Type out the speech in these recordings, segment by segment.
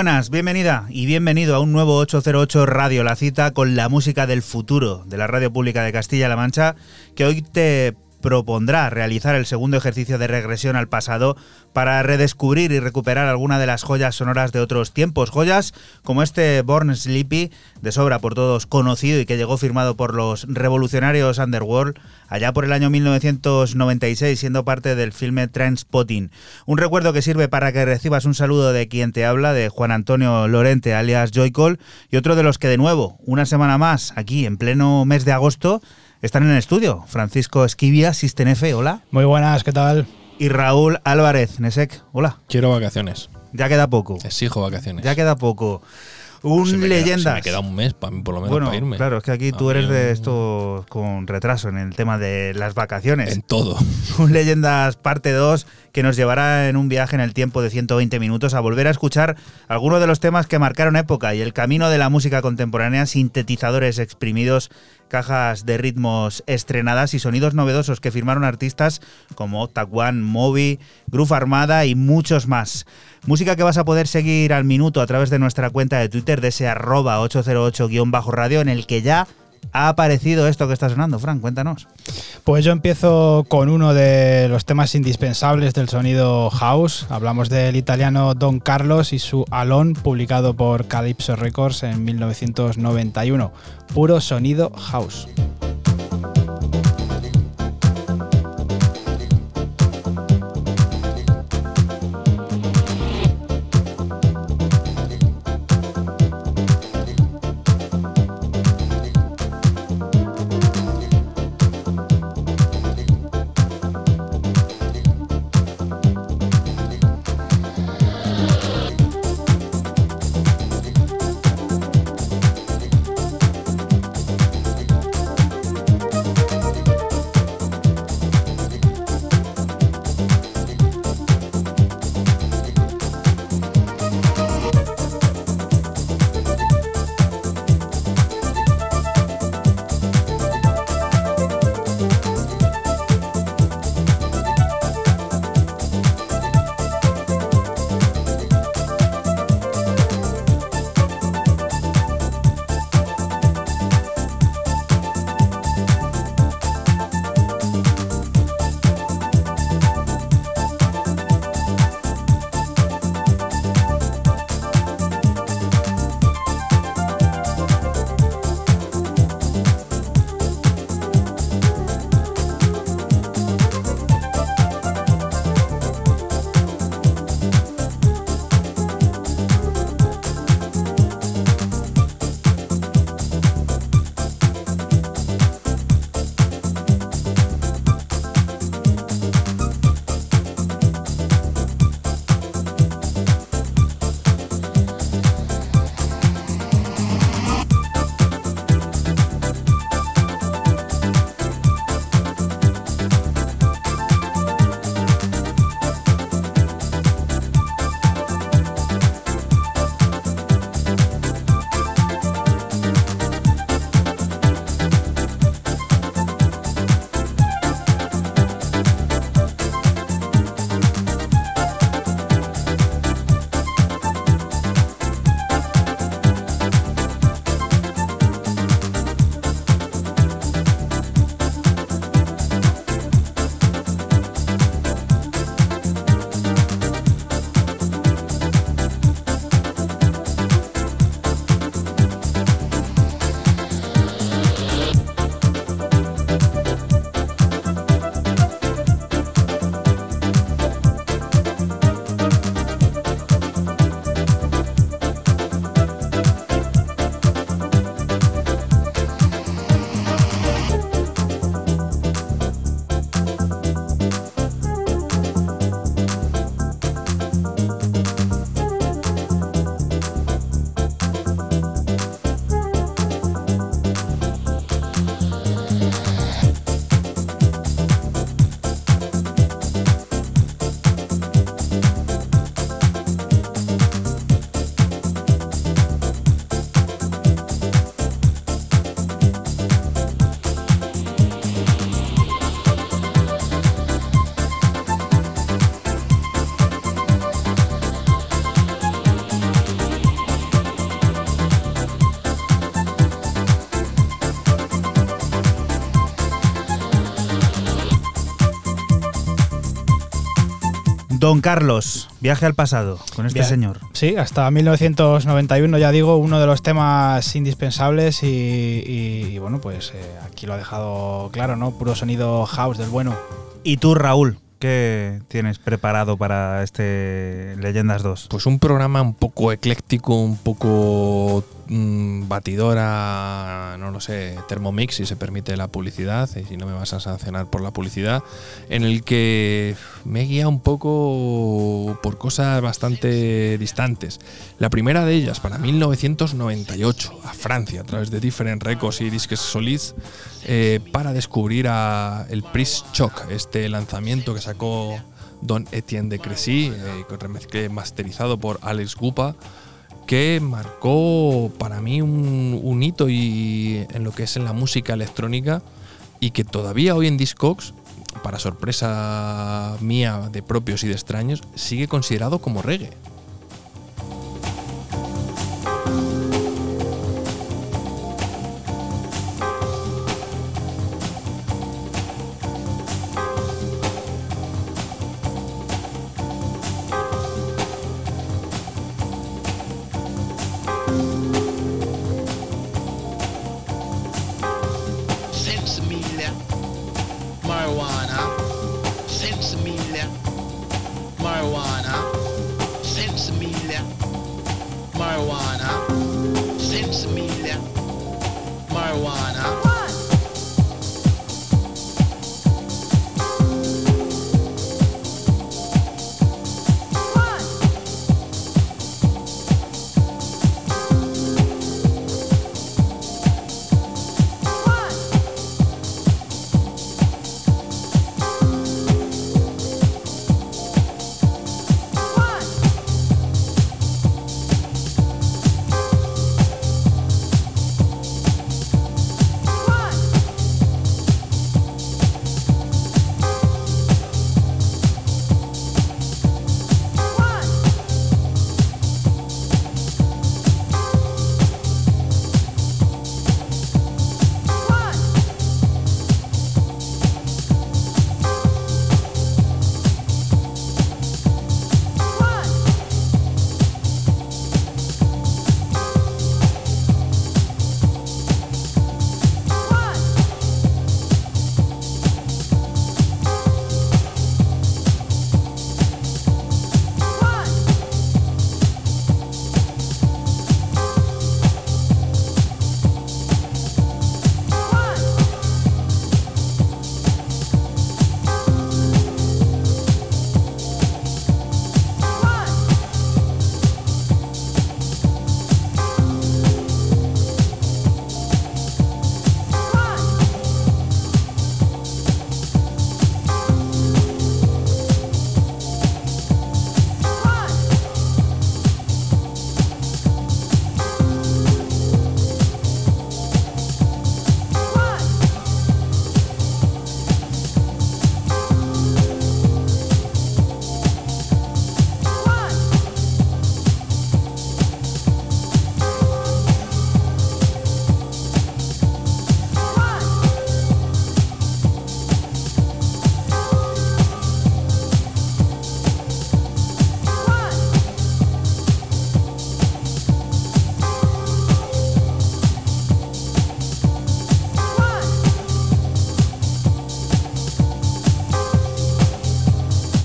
Buenas, bienvenida y bienvenido a un nuevo 808 Radio, la cita con la música del futuro de la Radio Pública de Castilla-La Mancha, que hoy te propondrá realizar el segundo ejercicio de regresión al pasado para redescubrir y recuperar alguna de las joyas sonoras de otros tiempos. Joyas como este Born Sleepy, de sobra por todos conocido y que llegó firmado por los revolucionarios Underworld allá por el año 1996, siendo parte del filme Transpotting. Un recuerdo que sirve para que recibas un saludo de quien te habla, de Juan Antonio Lorente, alias Joycall, y otro de los que de nuevo, una semana más, aquí en pleno mes de agosto, están en el estudio. Francisco Esquivia, Sistenefe, hola. Muy buenas, ¿qué tal? Y Raúl Álvarez, Nesek, hola. Quiero vacaciones. Ya queda poco. Exijo vacaciones. Ya queda poco. Un Se me queda- leyenda. se me queda un mes para mí, por lo menos, Bueno, para irme. claro, es que aquí A tú eres de un- esto con retraso en el tema de las vacaciones. En todo. Un Leyendas parte 2 que nos llevará en un viaje en el tiempo de 120 minutos a volver a escuchar algunos de los temas que marcaron época y el camino de la música contemporánea, sintetizadores exprimidos, cajas de ritmos estrenadas y sonidos novedosos que firmaron artistas como One, Moby, Groove Armada y muchos más. Música que vas a poder seguir al minuto a través de nuestra cuenta de Twitter de ese arroba 808-radio en el que ya ha aparecido esto que está sonando. Fran, cuéntanos. Pues yo empiezo con uno de los temas indispensables del sonido house. Hablamos del italiano Don Carlos y su Alon, publicado por Calypso Records en 1991. Puro sonido house. Don Carlos, viaje al pasado con este Bien. señor. Sí, hasta 1991, ya digo, uno de los temas indispensables y, y- y, bueno, pues eh, aquí lo ha dejado claro, ¿no? Puro sonido house del bueno. Y tú, Raúl, ¿qué tienes preparado para este Leyendas 2? Pues un programa un poco ecléctico, un poco mm, batidora, no lo sé, Thermomix, si se permite la publicidad, y si no me vas a sancionar por la publicidad, en el que me guía un poco por cosas bastante distantes. La primera de ellas, para 1998, a Francia, a través de Different Records y Disques Solids, eh, para descubrir a el Pris Choc, este lanzamiento que sacó Don Etienne de Crecy, eh, masterizado por Alex Gupa, que marcó para mí un, hito y en lo que es en la música electrónica y que todavía hoy en Discogs, para sorpresa mía de propios y de extraños, sigue considerado como reggae.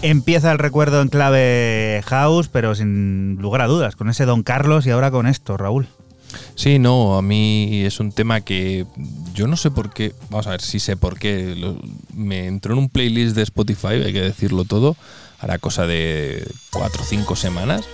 Empieza el recuerdo en clave house, pero sin lugar a dudas, con ese Don Carlos y ahora con esto, Raúl. Sí, no, a mí es un tema que yo no sé por qué, vamos a ver, sí sé por qué, me entró en un playlist de Spotify, hay que decirlo todo, hará cosa de cuatro o cinco semanas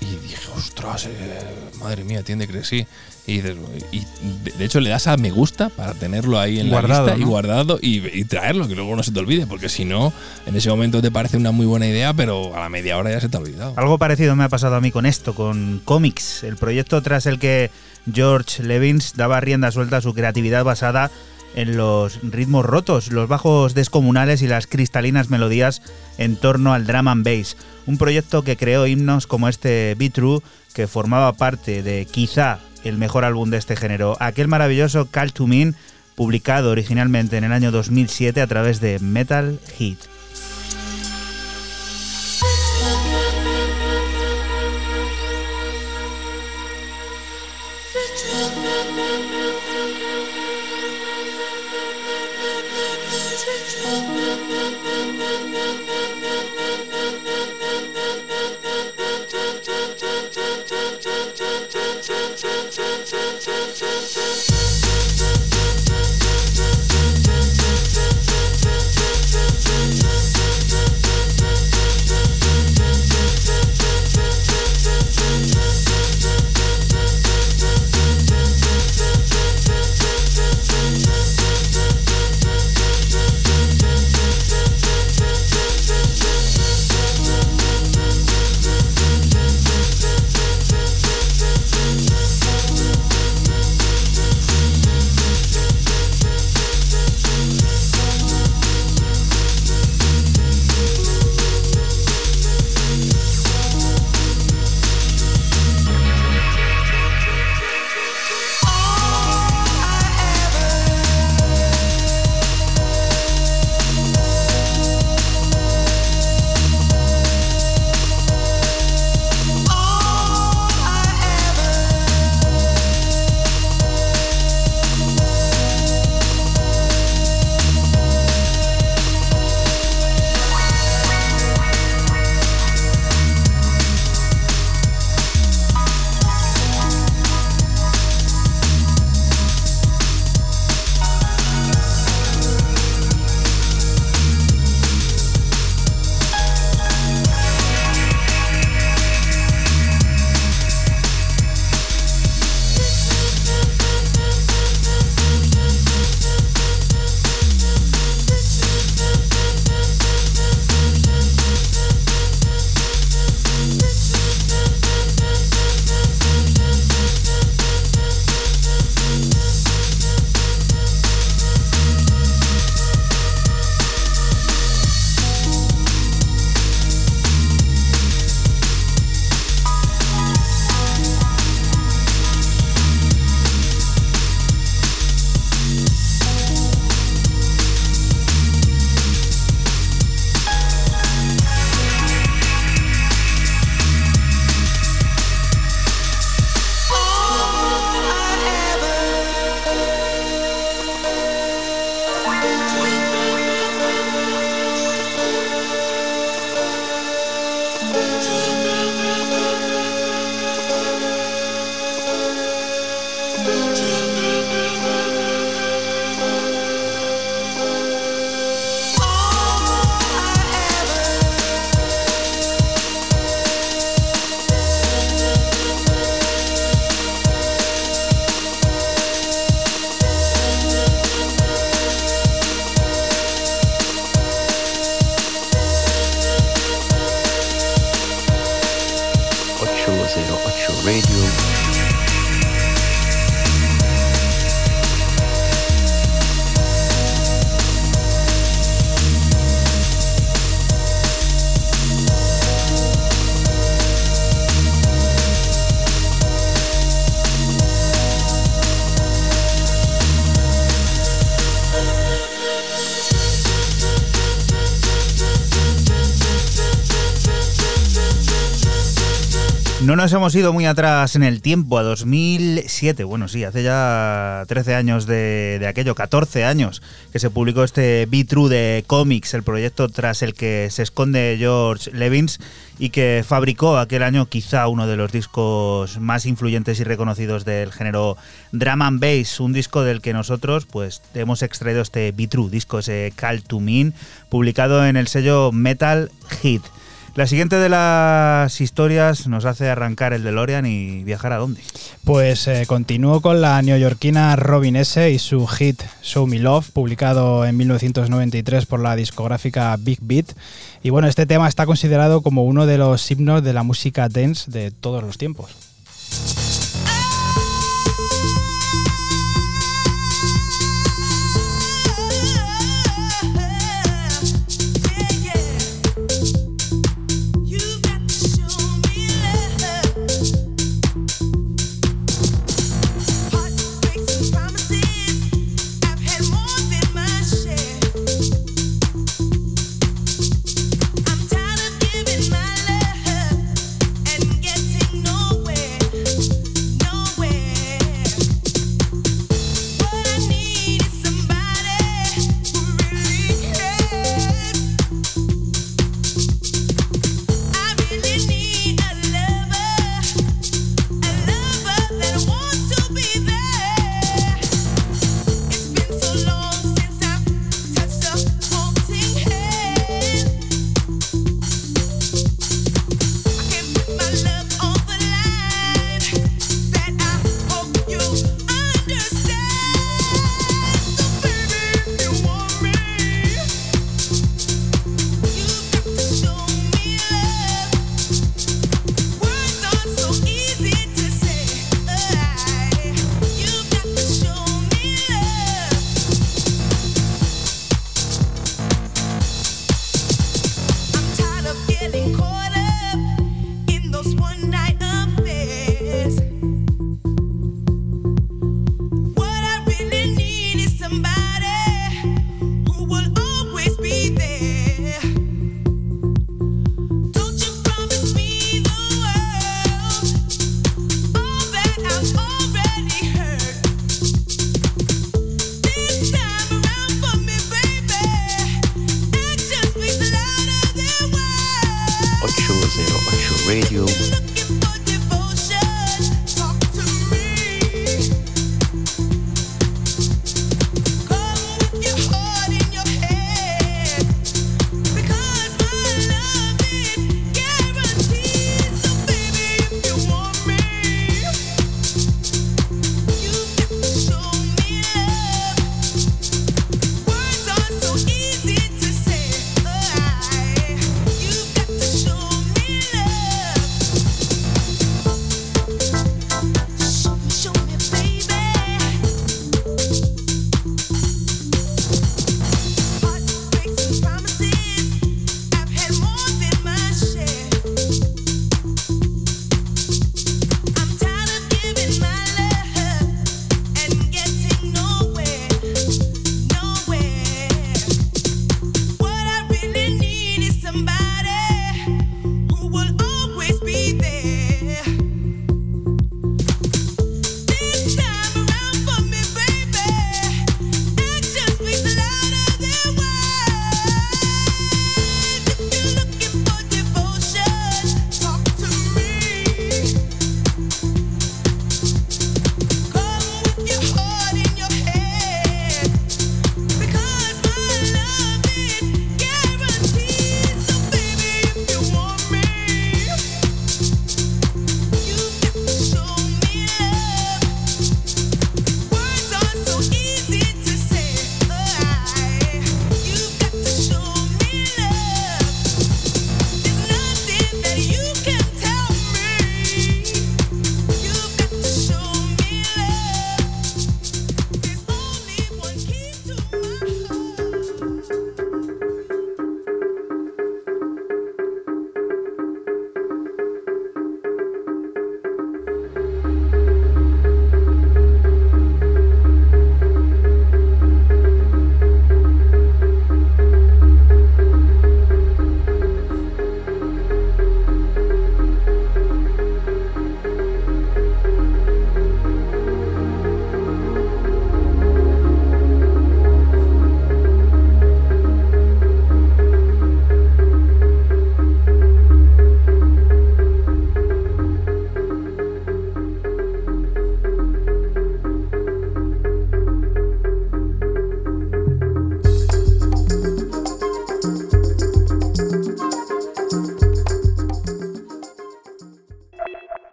y dije, ostras, eh, madre mía, tiene que sí. Y, de, y de- de hecho le das a me gusta para tenerlo ahí en Guardado, la lista y guardado y, y traerlo, que luego no se te olvide, porque si no, en ese momento te parece una muy buena idea, pero a la media hora ya se te ha olvidado. Algo parecido me ha pasado a mí con esto, con Comics, el proyecto tras el que George Levins daba rienda suelta a su creatividad basada en los ritmos rotos, los bajos descomunales y las cristalinas melodías en torno al drum and bass. Un proyecto que creó himnos como este Be True, que formaba parte de quizá el mejor álbum de este género, aquel maravilloso Call to Mean, publicado originalmente en el año 2007 a través de Metal Heat. Nos hemos ido muy atrás en el tiempo, a 2007, bueno sí, hace ya 13 años de, aquello, 14 años que se publicó este Be True de Comics, el proyecto tras el que se esconde George Levins y que fabricó aquel año quizá uno de los discos más influyentes y reconocidos del género drum and bass, un disco del que nosotros pues hemos extraído este Be True, disco ese Call to Mean, publicado en el sello Metal Hit. La siguiente de las historias nos hace arrancar el DeLorean y viajar a dónde. Pues eh, continúo con la neoyorquina Robin S. y su hit Show Me Love, publicado en 1993 por la discográfica Big Beat. Y bueno, este tema está considerado como uno de los himnos de la música dance de todos los tiempos.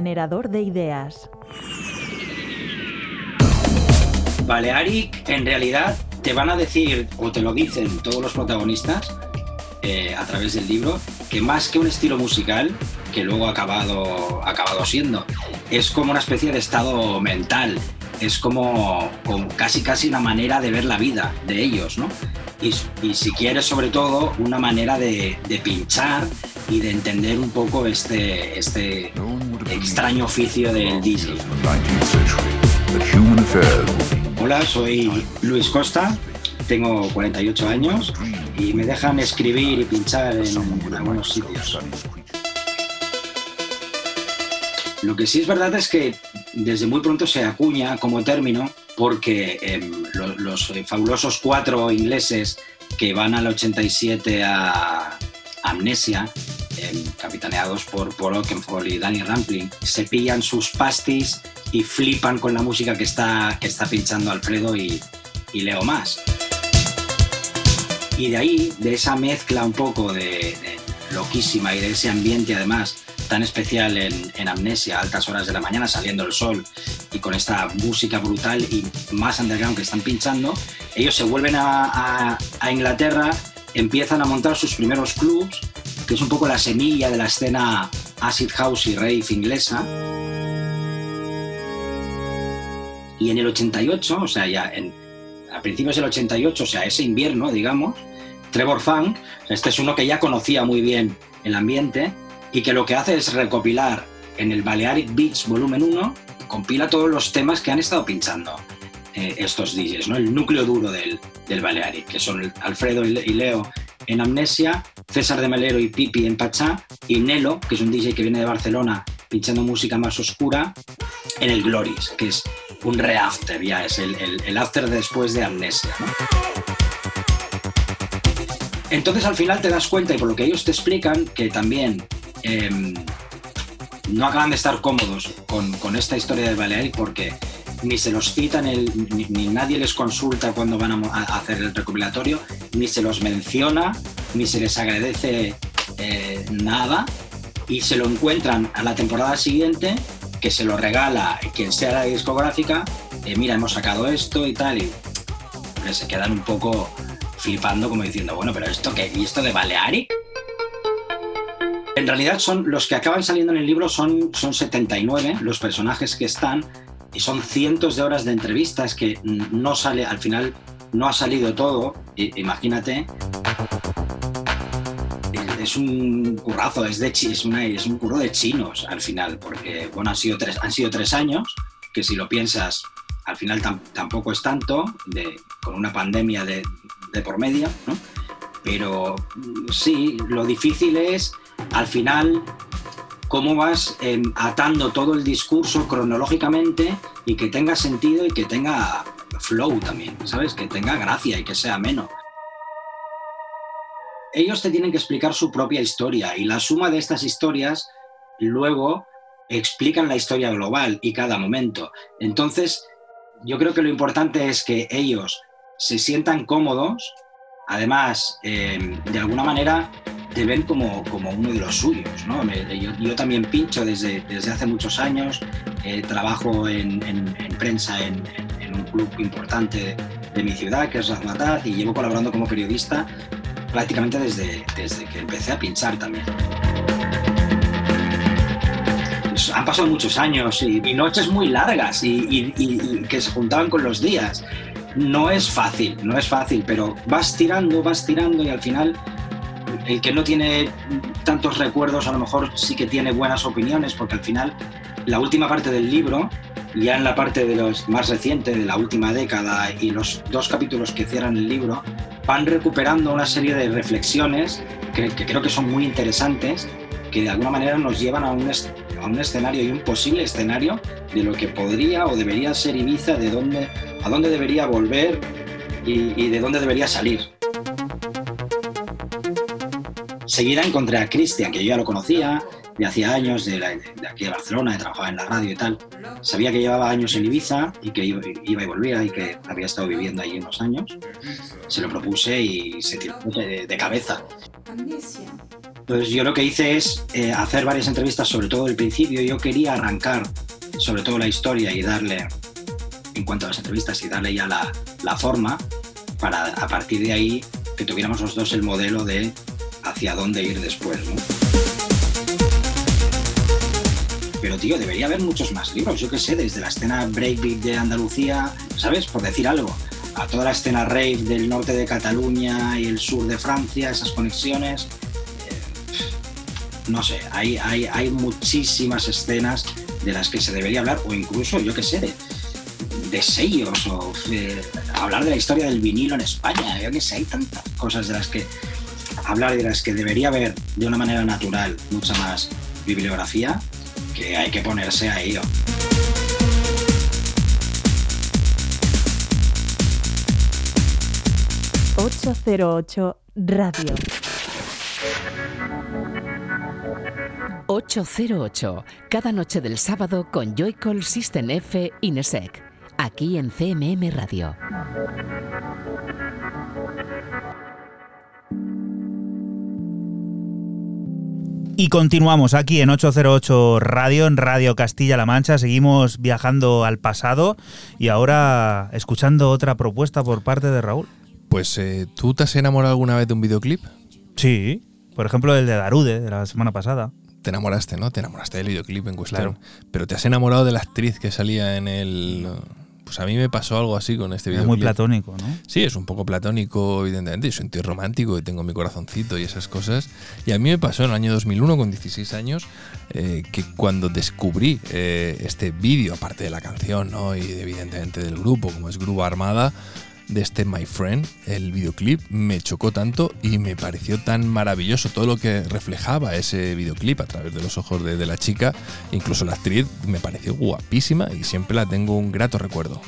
Generador de ideas. Balearic, en realidad, te van a decir, o te lo dicen todos los protagonistas eh, a través del libro, que más que un estilo musical, que luego ha acabado, acabado siendo, es como una especie de estado mental, es como, como casi casi una manera de ver la vida de ellos, ¿no? Y, y si quieres, sobre todo, una manera de, de pinchar y de entender un poco este, este extraño oficio del DJ. Hola, soy Luis Costa, tengo 48 años y me dejan escribir y pinchar en algunos sitios. Lo que sí es verdad es que desde muy pronto se acuña como término porque em, lo- los, eh, fabulosos cuatro ingleses que van al 87 a Amnesia, por Paul Oakenfold y Danny Rampling, se pillan sus pastis y flipan con la música que está, que está pinchando Alfredo y, y Leo Más. Y de ahí, de esa mezcla un poco de, loquísima y de ese ambiente además tan especial en, Amnesia, a altas horas de la mañana, saliendo el sol y con esta música brutal y más underground que están pinchando, ellos se vuelven a- a Inglaterra, empiezan a montar sus primeros clubs, que es un poco la semilla de la escena acid house y rave inglesa. Y en el 88, o sea, ya a principios del 88, o sea, ese invierno, digamos, Trevor Funk, este es uno que ya conocía muy bien el ambiente y que lo que hace es recopilar en el Balearic Beach Volumen 1, compila todos los temas que han estado pinchando eh, estos DJs, ¿no? el núcleo duro del, del Balearic, que son Alfredo y Le- y Leo en Amnesia, César de Melero y Pipi en Pachá, y Nelo, que es un DJ que viene de Barcelona pinchando música más oscura, en el Glories, que es un re-after, ya es el, el- after después de Amnesia. Entonces al final te das cuenta, y por lo que ellos te explican, que también em, no acaban de estar cómodos con, con esta historia del Balearic porque ni se los citan, ni, ni nadie les consulta cuando van a, hacer el recopilatorio, ni se los menciona, ni se les agradece eh, nada, y se lo encuentran a la temporada siguiente, que se lo regala quien sea la discográfica, eh, mira, hemos sacado esto y tal, y hombre, se quedan un poco flipando como diciendo, bueno, pero esto qué, ¿y esto de Balearic? En realidad son los que acaban saliendo en el libro son, son 79 los personajes que están y son cientos de horas de entrevistas que no sale al final no ha salido todo imagínate Es- un currazo es de es, es un curro de chinos al final porque bueno han sido tres han sido tres años que si lo piensas al final tam- tampoco es tanto de, con una pandemia de, de por medio ¿no? pero mm, sí lo difícil es al final cómo vas em, atando todo el discurso cronológicamente y que tenga sentido y que tenga flow también, ¿sabes? Que tenga gracia y que sea ameno. Ellos te tienen que explicar su propia historia y la suma de estas historias luego explican la historia global y cada momento. Entonces, yo creo que lo importante es que ellos se sientan cómodos, además, em, de alguna manera te ven como, como uno de los suyos. ¿no? Me- yo, yo también pincho desde, desde hace muchos años, eh, trabajo en, en- en prensa en, en- un club importante de mi ciudad, que es Razmataz, y llevo colaborando como periodista prácticamente desde, desde que empecé a pinchar también. Pues, Han pasado muchos años y, y noches muy largas y- y- y que se juntaban con los días. No es fácil, no es fácil, pero vas tirando, vas tirando y al final el que no tiene tantos recuerdos a lo mejor sí que tiene buenas opiniones, porque al final la última parte del libro, ya en la parte de los más reciente, de la última década, y los dos capítulos que cierran el libro, van recuperando una serie de reflexiones que, creo que son muy interesantes, que de alguna manera nos llevan a un, a un escenario y un posible escenario de lo que podría o debería ser Ibiza, de dónde, a dónde debería volver y de dónde debería salir. Seguida encontré a Cristian, que yo ya lo conocía de hacía años, de, la- de aquí de Barcelona, de trabajaba en la radio y tal. Sabía que llevaba años en Ibiza y que iba, y volvía y que había estado viviendo allí unos años. Se lo propuse y se tiró de, de cabeza. Entonces yo lo que hice es eh, hacer varias entrevistas, sobre todo el principio. Yo quería arrancar sobre todo la historia y darle, en cuanto a las entrevistas, y darle ya la, la forma para a partir de ahí que tuviéramos los dos el modelo de hacia dónde ir después. ¿no? Pero tío, debería haber muchos más libros, yo qué sé, desde la escena breakbeat de Andalucía, ¿sabes? Por decir algo, a toda la escena rave del norte de Cataluña y el sur de Francia, esas conexiones. Eh, no sé, hay, hay, hay muchísimas escenas de las que se debería hablar, o incluso, yo qué sé, de, de sellos, o eh, hablar de la historia del vinilo en España, yo qué sé, hay tantas cosas de las que hablar de las que debería haber de una manera natural mucha más bibliografía, que hay que ponerse a ello. ...808 Radio. 808, cada noche del sábado con Joycall System F Inesec, aquí en CMM Radio. Y continuamos aquí en 808 Radio, en Radio Castilla-La Mancha. Seguimos viajando al pasado y ahora escuchando otra propuesta por parte de Raúl. Pues, eh, ¿tú te has enamorado alguna vez de un videoclip? Sí, por ejemplo el de Darude, de la semana pasada. Te enamoraste, ¿no? Te enamoraste del videoclip en cuestión. Claro. Pero te has enamorado de la actriz que salía en el. Pues a mí me pasó algo así con este Es videoclip. muy platónico, ¿no? Sí, es un poco platónico, evidentemente. Yo soy un tío romántico y tengo mi corazoncito y esas cosas. Y a mí me pasó en el año 2001, con 16 años, eh, que cuando descubrí eh, este vídeo, aparte de la canción, ¿no? Y evidentemente del grupo, como es Grupo Armada, de este My Friend, el videoclip me chocó tanto y me pareció tan maravilloso todo lo que reflejaba ese videoclip a través de los ojos de, de la chica. Incluso la actriz me pareció guapísima y siempre la tengo un grato recuerdo.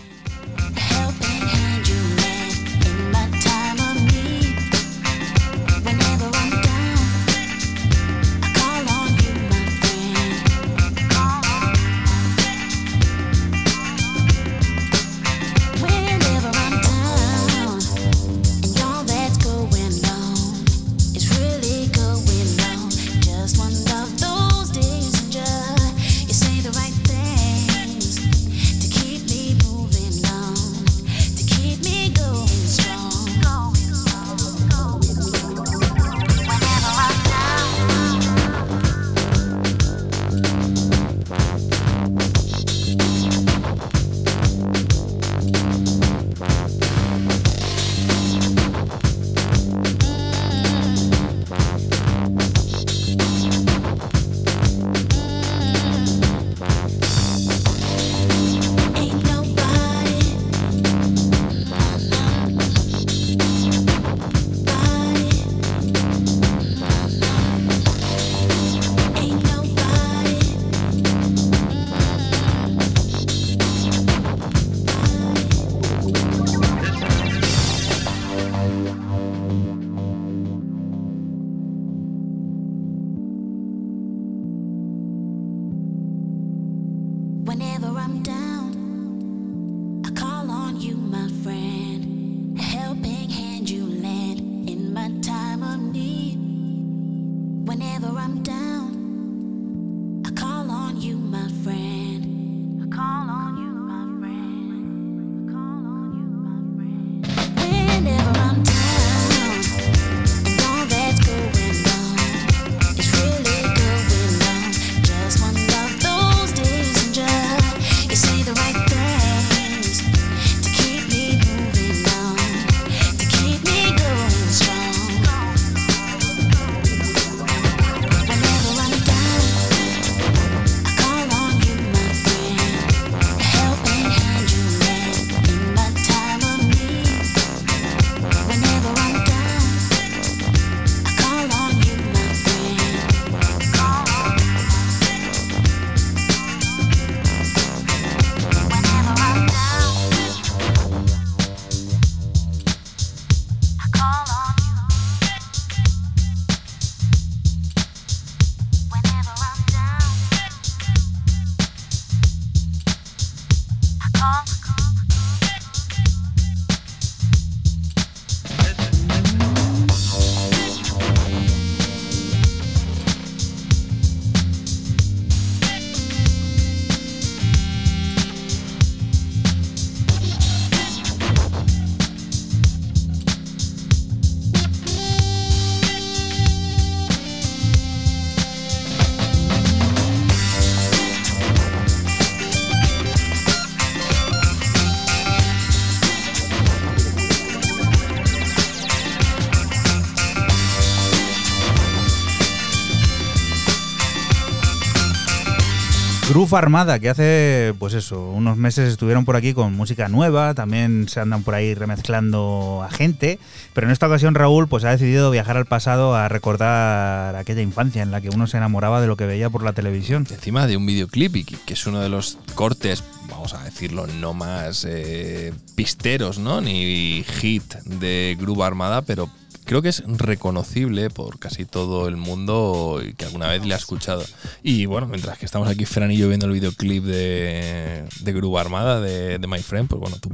Groove Armada, que hace, pues eso, unos meses estuvieron por aquí con música nueva, también se andan por ahí remezclando a gente, pero en esta ocasión Raúl pues ha decidido viajar al pasado a recordar aquella infancia en la que uno se enamoraba de lo que veía por la televisión. Encima de un videoclip, que es uno de los cortes, vamos a decirlo, no más eh, pisteros, ¿no? Ni hit de Groove Armada, pero creo que es reconocible por casi todo el mundo que alguna vez le ha escuchado. Y bueno, mientras que estamos aquí, Fran y yo viendo el videoclip de, de Groove Armada de, de My Friend, pues bueno, tú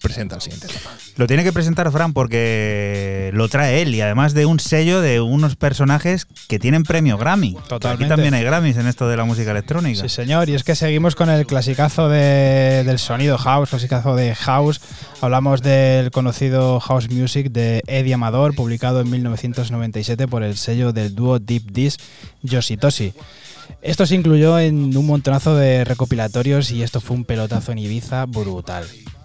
presenta el siguiente tema. Lo tiene que presentar Fran porque lo trae él y además de un sello de unos personajes que tienen premio Grammy. Totalmente. Aquí también hay Grammys en esto de la música electrónica. Sí, señor, y es que seguimos con el clasicazo de- del sonido house, clasicazo de house. Hablamos del conocido House Music de Eddie Amador, publicado en 1997 por el sello del dúo Deep Dish, Yoshitoshi. Esto se incluyó en un montonazo de recopilatorios y esto fue un pelotazo en Ibiza brutal.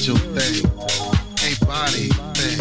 spiritual thing, a body thing,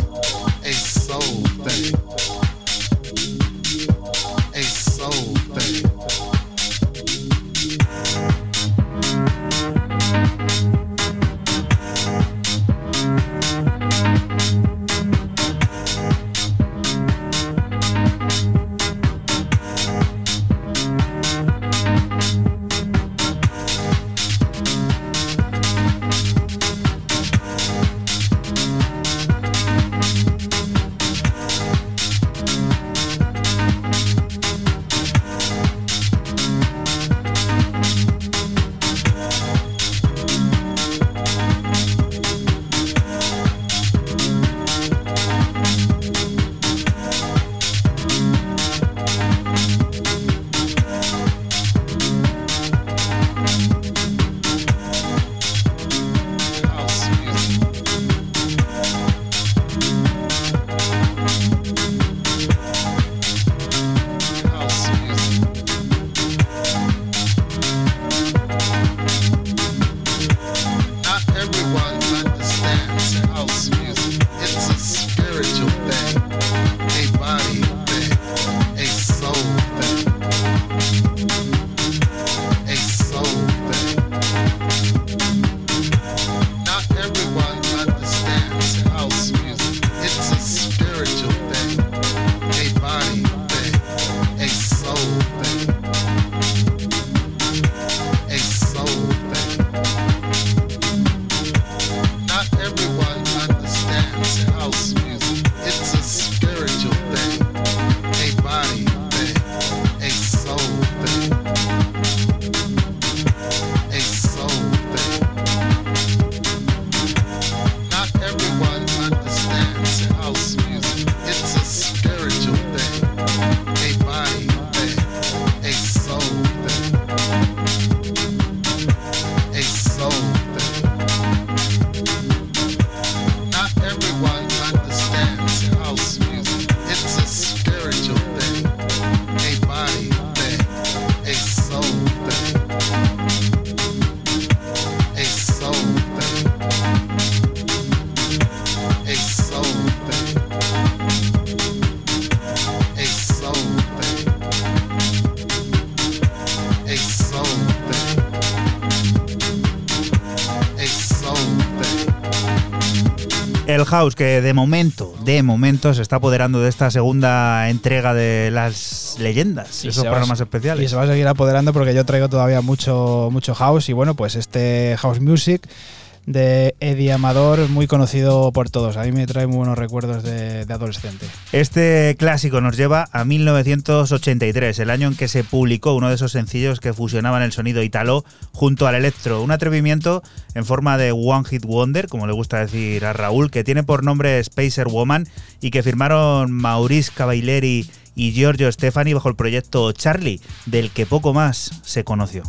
house que de momento, de momento se está apoderando de esta segunda entrega de las leyendas, Y esos va- programas Y especiales. se va a seguir apoderando porque yo traigo todavía mucho, mucho house. Y bueno, pues este house music de Eddie Amador, muy conocido por todos. A mí me trae muy buenos recuerdos de, adolescente. Este clásico nos lleva a 1983, el año en que se publicó uno de esos sencillos que fusionaban el sonido italo junto al electro. Un atrevimiento en forma de One Hit Wonder, como le gusta decir a Raúl, que tiene por nombre Spacer Woman y que firmaron Maurice Cavalieri y Giorgio Stefani bajo el proyecto Charlie, del que poco más se conoció.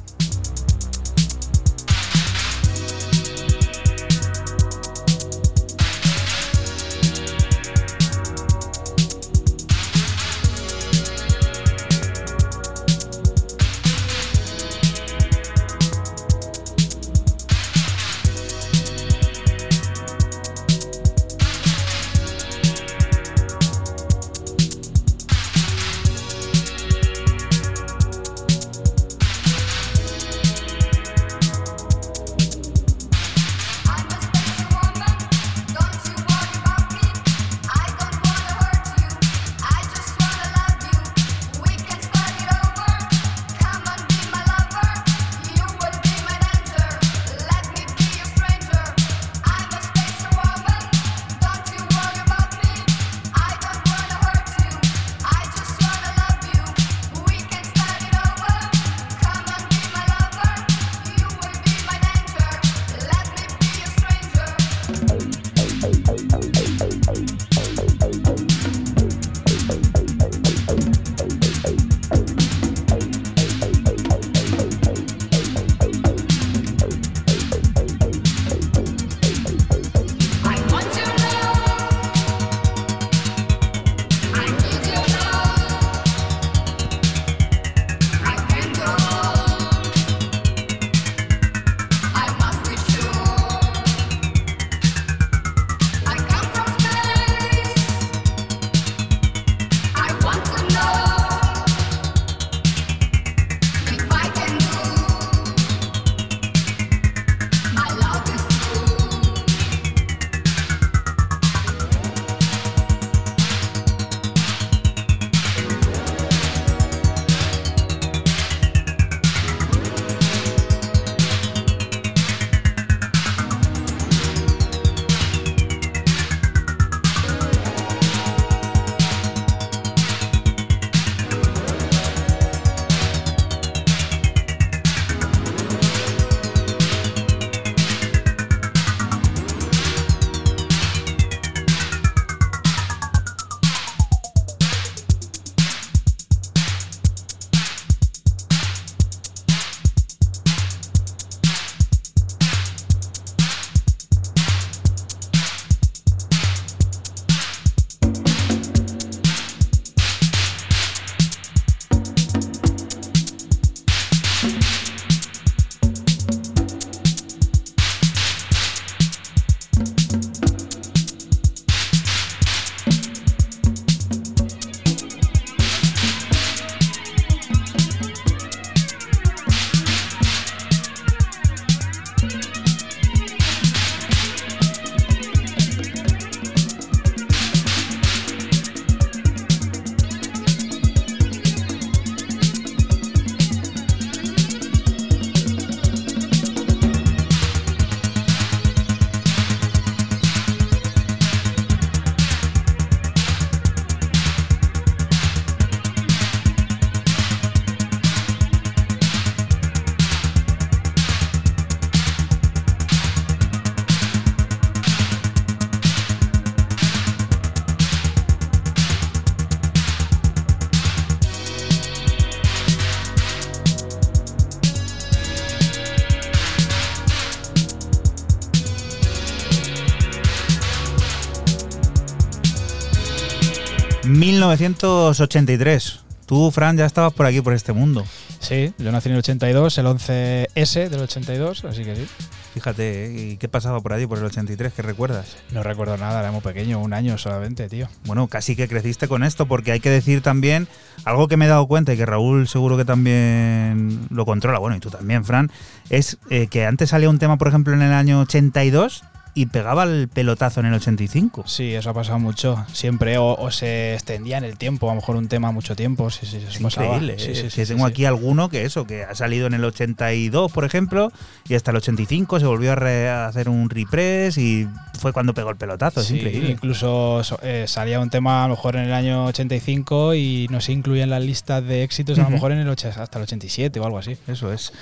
1983. Tú, Fran, ya estabas por aquí, por este mundo. Sí, yo nací en el 82, el 11S del 82, así que sí. Fíjate, ¿eh? ¿y qué pasaba por allí, por el 83? ¿Qué recuerdas? No recuerdo nada, era muy pequeño, un año solamente, tío. Bueno, casi que creciste con esto, porque hay que decir también algo que me he dado cuenta y que Raúl seguro que también lo controla, bueno, y tú también, Fran, es eh, que antes salía un tema, por ejemplo, en el año 82 y pegaba el pelotazo en el 85. Sí, eso ha pasado mucho, siempre, o, o se extendía en el tiempo, a lo mejor un tema mucho tiempo, sí, sí, eso Es increíble. Sí, eh, sí, que sí, tengo aquí alguno que eso, que ha salido en el 82, por ejemplo, y hasta el 85 se volvió a, hacer un repress y fue cuando pegó el pelotazo. Es Sí, increíble. Incluso so- eh, salía un tema a lo mejor en el año 85 y no se incluía en las listas de éxitos a lo mejor en el och- hasta el 87 o algo así. Eso es.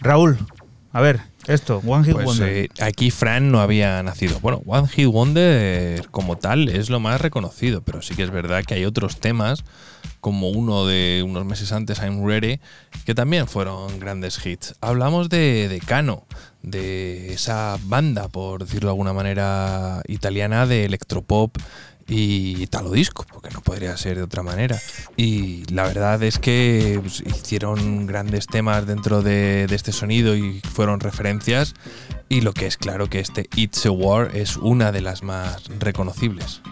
Raúl, a ver, esto, One Hit Pues Wonder. eh, aquí Fran no había nacido. Bueno, One Hit Wonder como tal es lo más reconocido, pero sí que es verdad que hay otros temas, como uno de unos meses antes, I'm Ready, que también fueron grandes hits. Hablamos de, de Cano, de esa banda, por decirlo de alguna manera, italiana de electropop y italo disco, porque no podría ser de otra manera. Y la verdad es que pues, hicieron grandes temas dentro de, de este sonido y fueron referencias. Y lo que es claro que este It's a War es una de las más reconocibles.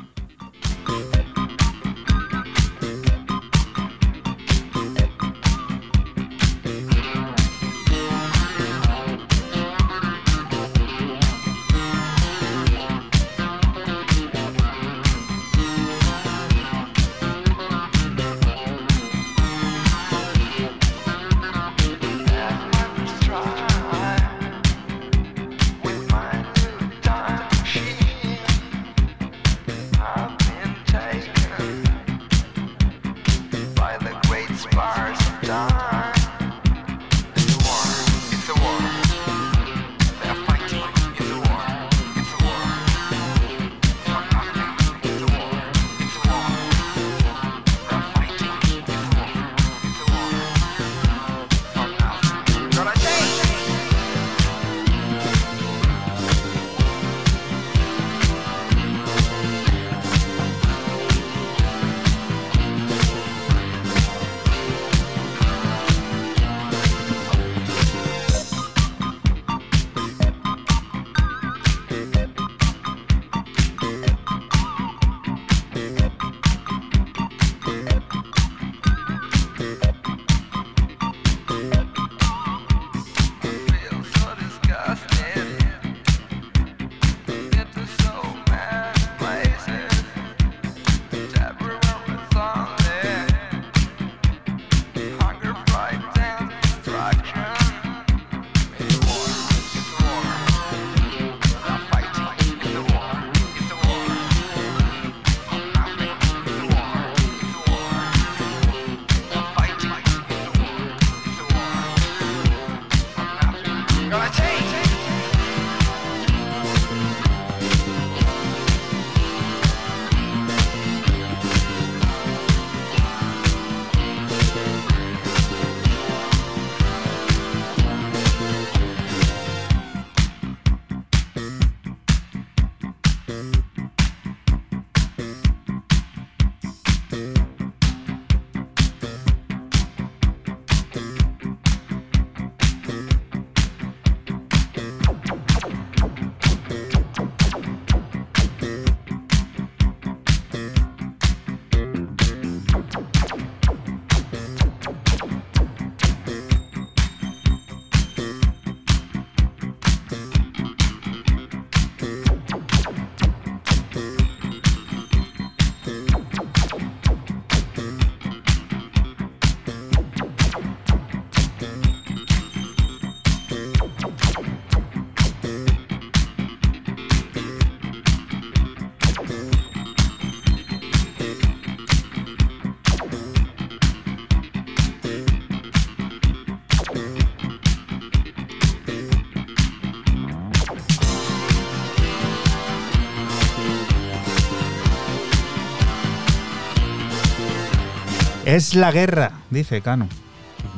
Es la guerra, dice Cano.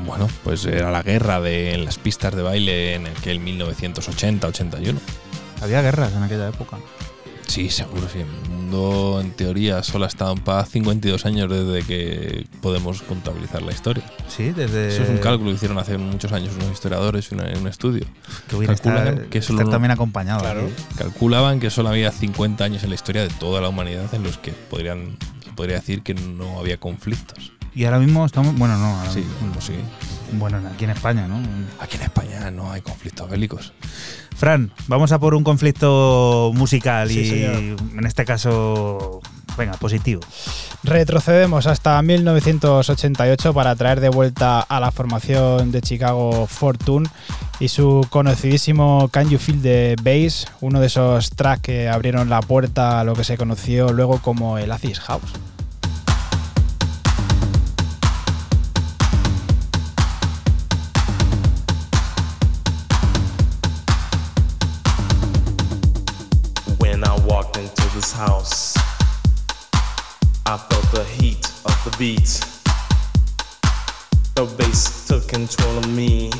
Bueno, pues era la guerra de las pistas de baile en aquel 1980-81. Había guerras en aquella época. Sí, seguro, sí. El mundo, en teoría, solo ha estado en paz 52 años desde que podemos contabilizar la historia. Sí, desde. Eso es un cálculo que hicieron hace muchos años unos historiadores en un estudio. Que hubiera estar, que estar solo- también acompañado. Claro. Calculaban que solo había 50 años en la historia de toda la humanidad en los que podrían, se podría decir que no había conflictos. Y ahora mismo estamos. Bueno, no. ahora Sí, bueno, sí. Bueno, aquí en España, ¿no? Aquí en España no hay conflictos bélicos. Fran, vamos a por un conflicto musical Sí, y señor. en este caso, venga, positivo. Retrocedemos hasta 1988 para traer de vuelta a la formación de Chicago Fortune y su conocidísimo Can You Feel the Bass, uno de esos tracks que abrieron la puerta a lo que se conoció luego como el Acid House. The heat of the beat. The bass took control of me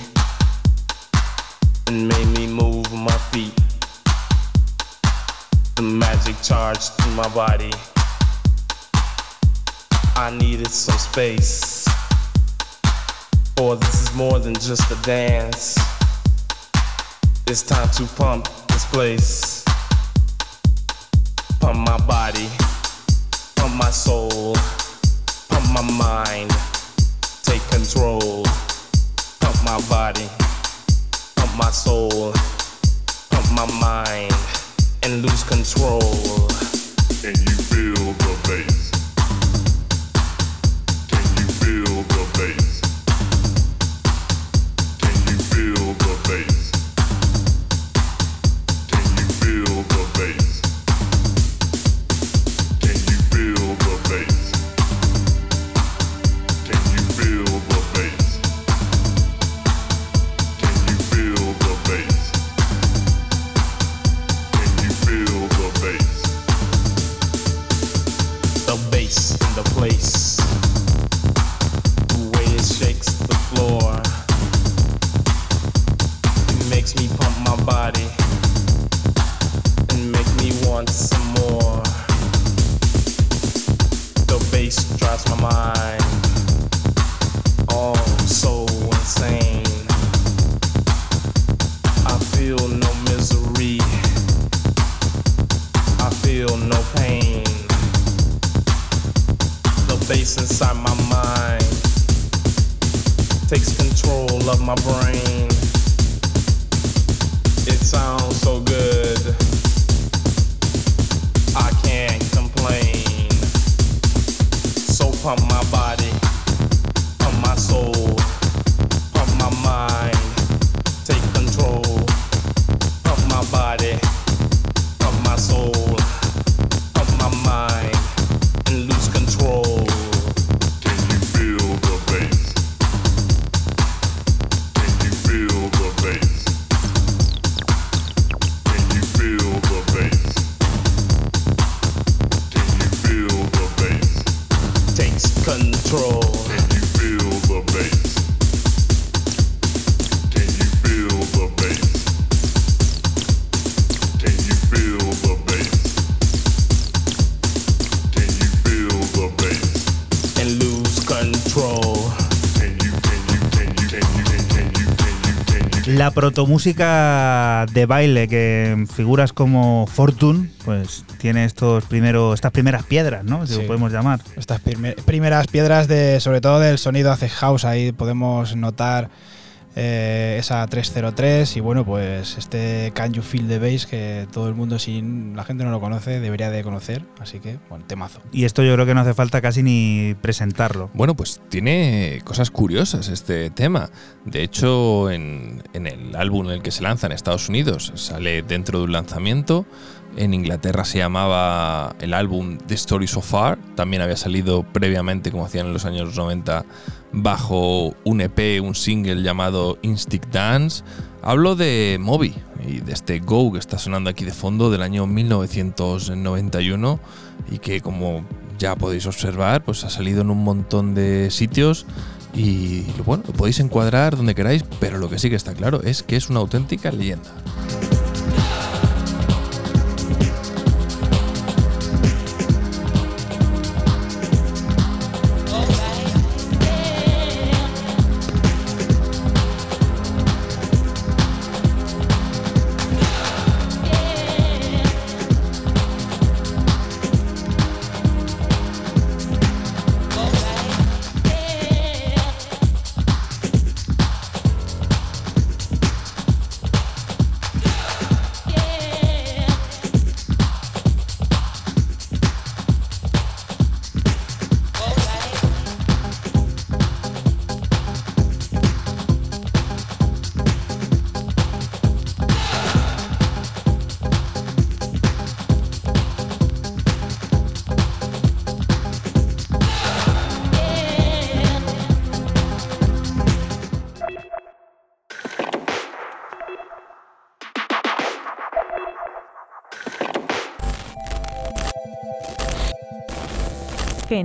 and made me move my feet. The magic charged through my body. I needed some space. For this is more than just a dance. It's time to pump this place. Pump my body, my soul, pump my mind, take control. Pump my body, pump my soul, pump my mind, and lose control. Can you feel the bass? Can you feel the bass? Takes control of my brain. It sounds pump my body, protomúsica de baile que figuras como Fortune, pues tiene estos primeros, estas primeras piedras, ¿no? Si Sí. lo podemos llamar. Estas primer- primeras piedras de, sobre todo del sonido Acid House, ahí podemos notar eh, esa 303 y bueno, pues este Can You Feel the Bass que todo el mundo, si la gente no lo conoce, debería de conocer, así que, bueno, temazo. Y esto yo creo que no hace falta casi ni presentarlo. Bueno, pues tiene cosas curiosas este tema. De hecho, en, en el álbum en el que se lanza en Estados Unidos, sale dentro de un lanzamiento. En Inglaterra se llamaba el álbum The Story So Far. También había salido previamente, como hacían en los años 90, bajo un EP, un single llamado Instinct Dance. Hablo de Moby y de este Go que está sonando aquí de fondo del año 1991 y que como ya podéis observar, pues ha salido en un montón de sitios y bueno, lo podéis encuadrar donde queráis, pero lo que sí que está claro es que es una auténtica leyenda.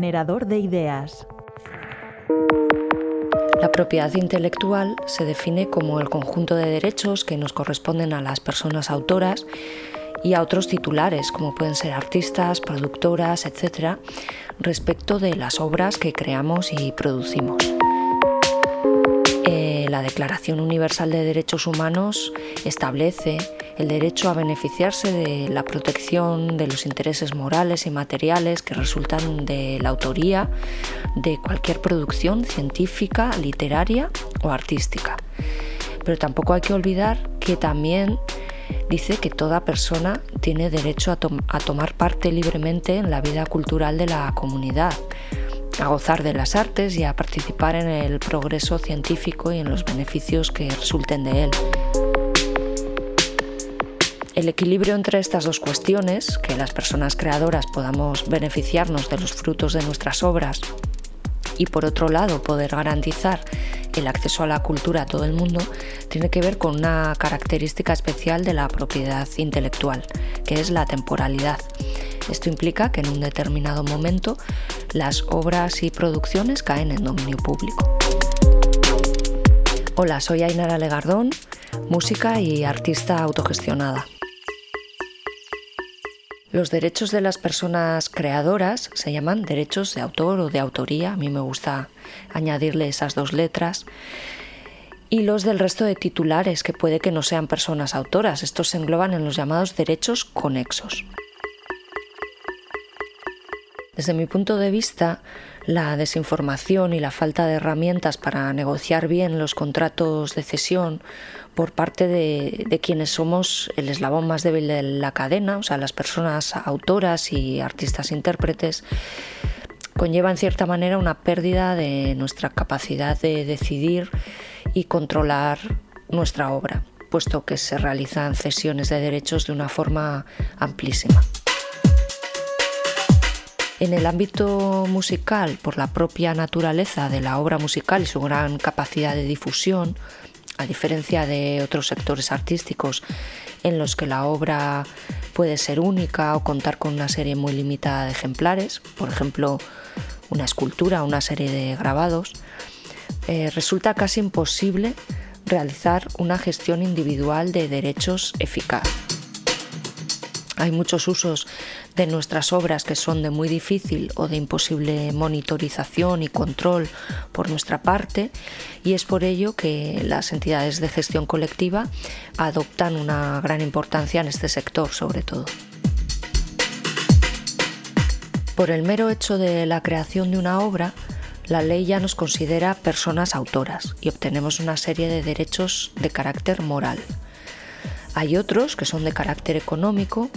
Generador de ideas. La propiedad intelectual se define como el conjunto de derechos que nos corresponden a las personas autoras y a otros titulares, como pueden ser artistas, productoras, etc., respecto de las obras que creamos y producimos. Eh, la Declaración Universal de Derechos Humanos establece el derecho a beneficiarse de la protección de los intereses morales y materiales que resultan de la autoría de cualquier producción científica, literaria o artística. Pero tampoco hay que olvidar que también dice que toda persona tiene derecho a, tomar parte libremente en la vida cultural de la comunidad, a gozar de las artes y a participar en el progreso científico y en los beneficios que resulten de él. El equilibrio entre estas dos cuestiones, que las personas creadoras podamos beneficiarnos de los frutos de nuestras obras y por otro lado poder garantizar el acceso a la cultura a todo el mundo, tiene que ver con una característica especial de la propiedad intelectual, que es la temporalidad. Esto implica que en un determinado momento las obras y producciones caen en dominio público. Hola, soy Ainara Legardón, música y artista autogestionada. Los derechos de las personas creadoras se llaman derechos de autor o de autoría, a mí me gusta añadirle esas dos letras, y los del resto de titulares, que puede que no sean personas autoras, estos se engloban en los llamados derechos conexos. Desde mi punto de vista, la desinformación y la falta de herramientas para negociar bien los contratos de cesión por parte de, quienes somos el eslabón más débil de la cadena, o sea, las personas autoras y artistas intérpretes, conlleva en cierta manera una pérdida de nuestra capacidad de decidir y controlar nuestra obra, puesto que se realizan cesiones de derechos de una forma amplísima. En el ámbito musical, por la propia naturaleza de la obra musical y su gran capacidad de difusión, a diferencia de otros sectores artísticos en los que la obra puede ser única o contar con una serie muy limitada de ejemplares, por ejemplo, una escultura una serie de grabados, eh, resulta casi imposible realizar una gestión individual de derechos eficaz. Hay muchos usos de nuestras obras que son de muy difícil o de imposible monitorización y control por nuestra parte y es por ello que las entidades de gestión colectiva adoptan una gran importancia en este sector sobre todo. Por el mero hecho de la creación de una obra, la ley ya nos considera personas autoras y obtenemos una serie de derechos de carácter moral. Hay otros que son de carácter económico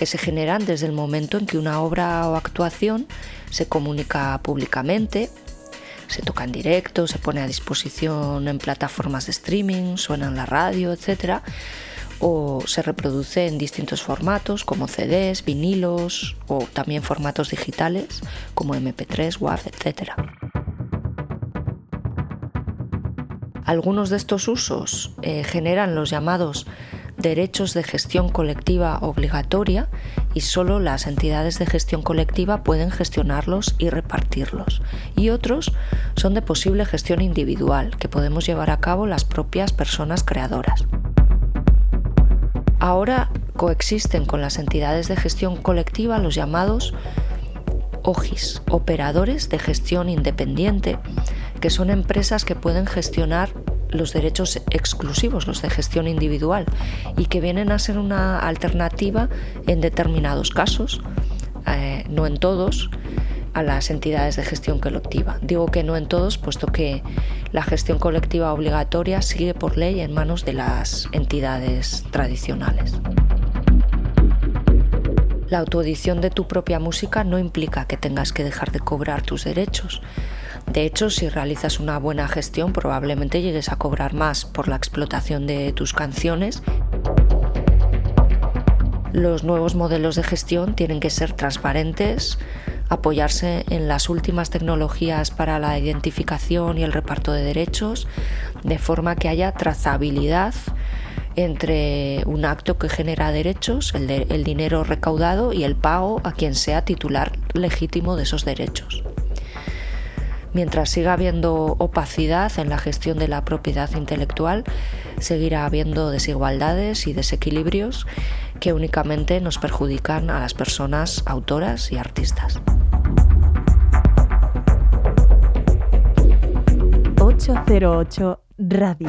que se generan desde el momento en que una obra o actuación se comunica públicamente, se toca en directo, se pone a disposición en plataformas de streaming, suena en la radio, etc. O se reproduce en distintos formatos como CDs, vinilos o también formatos digitales como MP3, WAV, etc. Algunos de estos usos eh, generan los llamados derechos de gestión colectiva obligatoria y solo las entidades de gestión colectiva pueden gestionarlos y repartirlos. Y otros son de posible gestión individual que podemos llevar a cabo las propias personas creadoras. Ahora coexisten con las entidades de gestión colectiva los llamados OGIS, operadores de gestión independiente, que son empresas que pueden gestionar los derechos exclusivos, los de gestión individual, y que vienen a ser una alternativa en determinados casos, eh, no en todos, a las entidades de gestión colectiva. Digo que no en todos, puesto que la gestión colectiva obligatoria sigue por ley en manos de las entidades tradicionales. La autoedición de tu propia música no implica que tengas que dejar de cobrar tus derechos. De hecho, si realizas una buena gestión, probablemente llegues a cobrar más por la explotación de tus canciones. Los nuevos modelos de gestión tienen que ser transparentes, apoyarse en las últimas tecnologías para la identificación y el reparto de derechos, de forma que haya trazabilidad entre un acto que genera derechos, el, dinero recaudado y el pago a quien sea titular legítimo de esos derechos. Mientras siga habiendo opacidad en la gestión de la propiedad intelectual, seguirá habiendo desigualdades y desequilibrios que únicamente nos perjudican a las personas autoras y artistas. 808 Radio.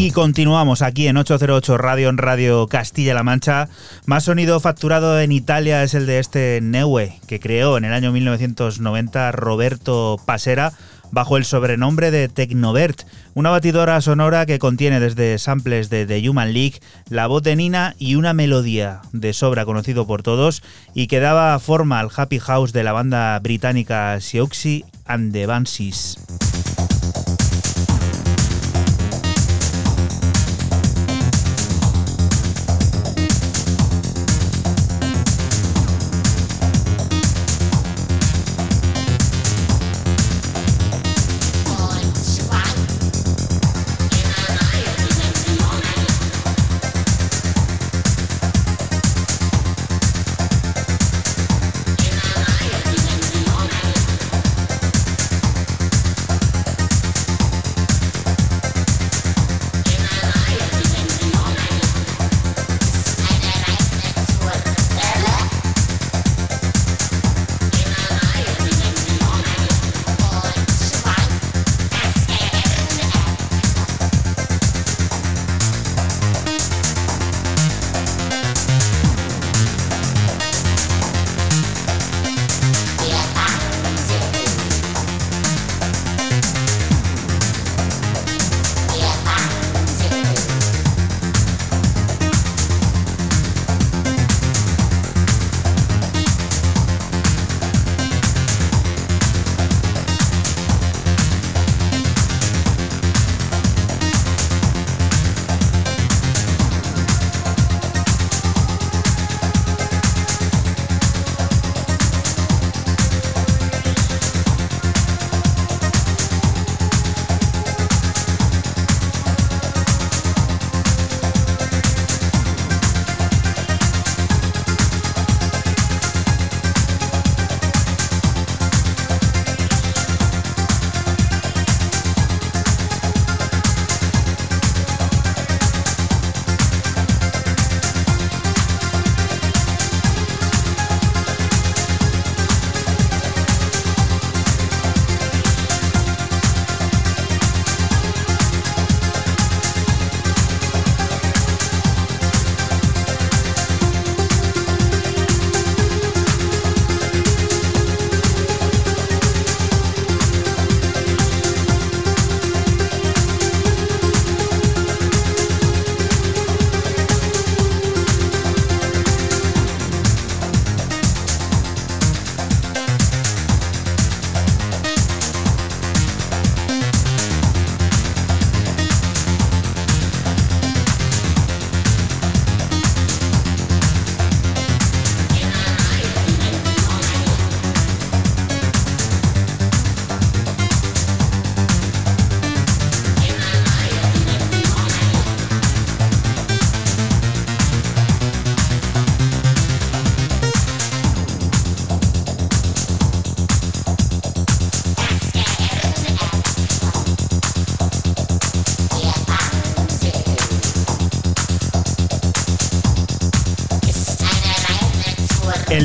Y continuamos aquí en 808 Radio, en Radio Castilla-La Mancha. Más sonido facturado en Italia es el de este Neue, que creó en el año 1990 Roberto Pasera bajo el sobrenombre de Tecnovert, una batidora sonora que contiene desde samples de The Human League, la voz de Nina y una melodía de sobra conocido por todos y que daba forma al happy house de la banda británica Siouxsie and the Banshees.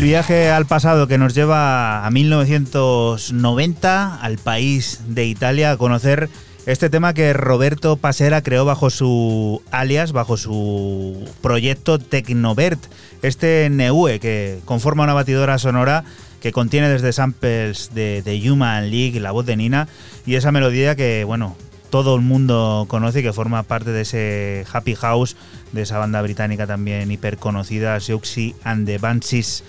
Viaje al pasado que nos lleva a 1990 al país de Italia a conocer este tema que Roberto Pasera creó bajo su alias, bajo su proyecto Tecnovert, este Neue que conforma una batidora sonora que contiene desde samples de, de Human League, la voz de Nina y esa melodía que, bueno, todo el mundo conoce y que forma parte de ese Happy House de esa banda británica también hiper conocida, Siouxsie and the Banshees.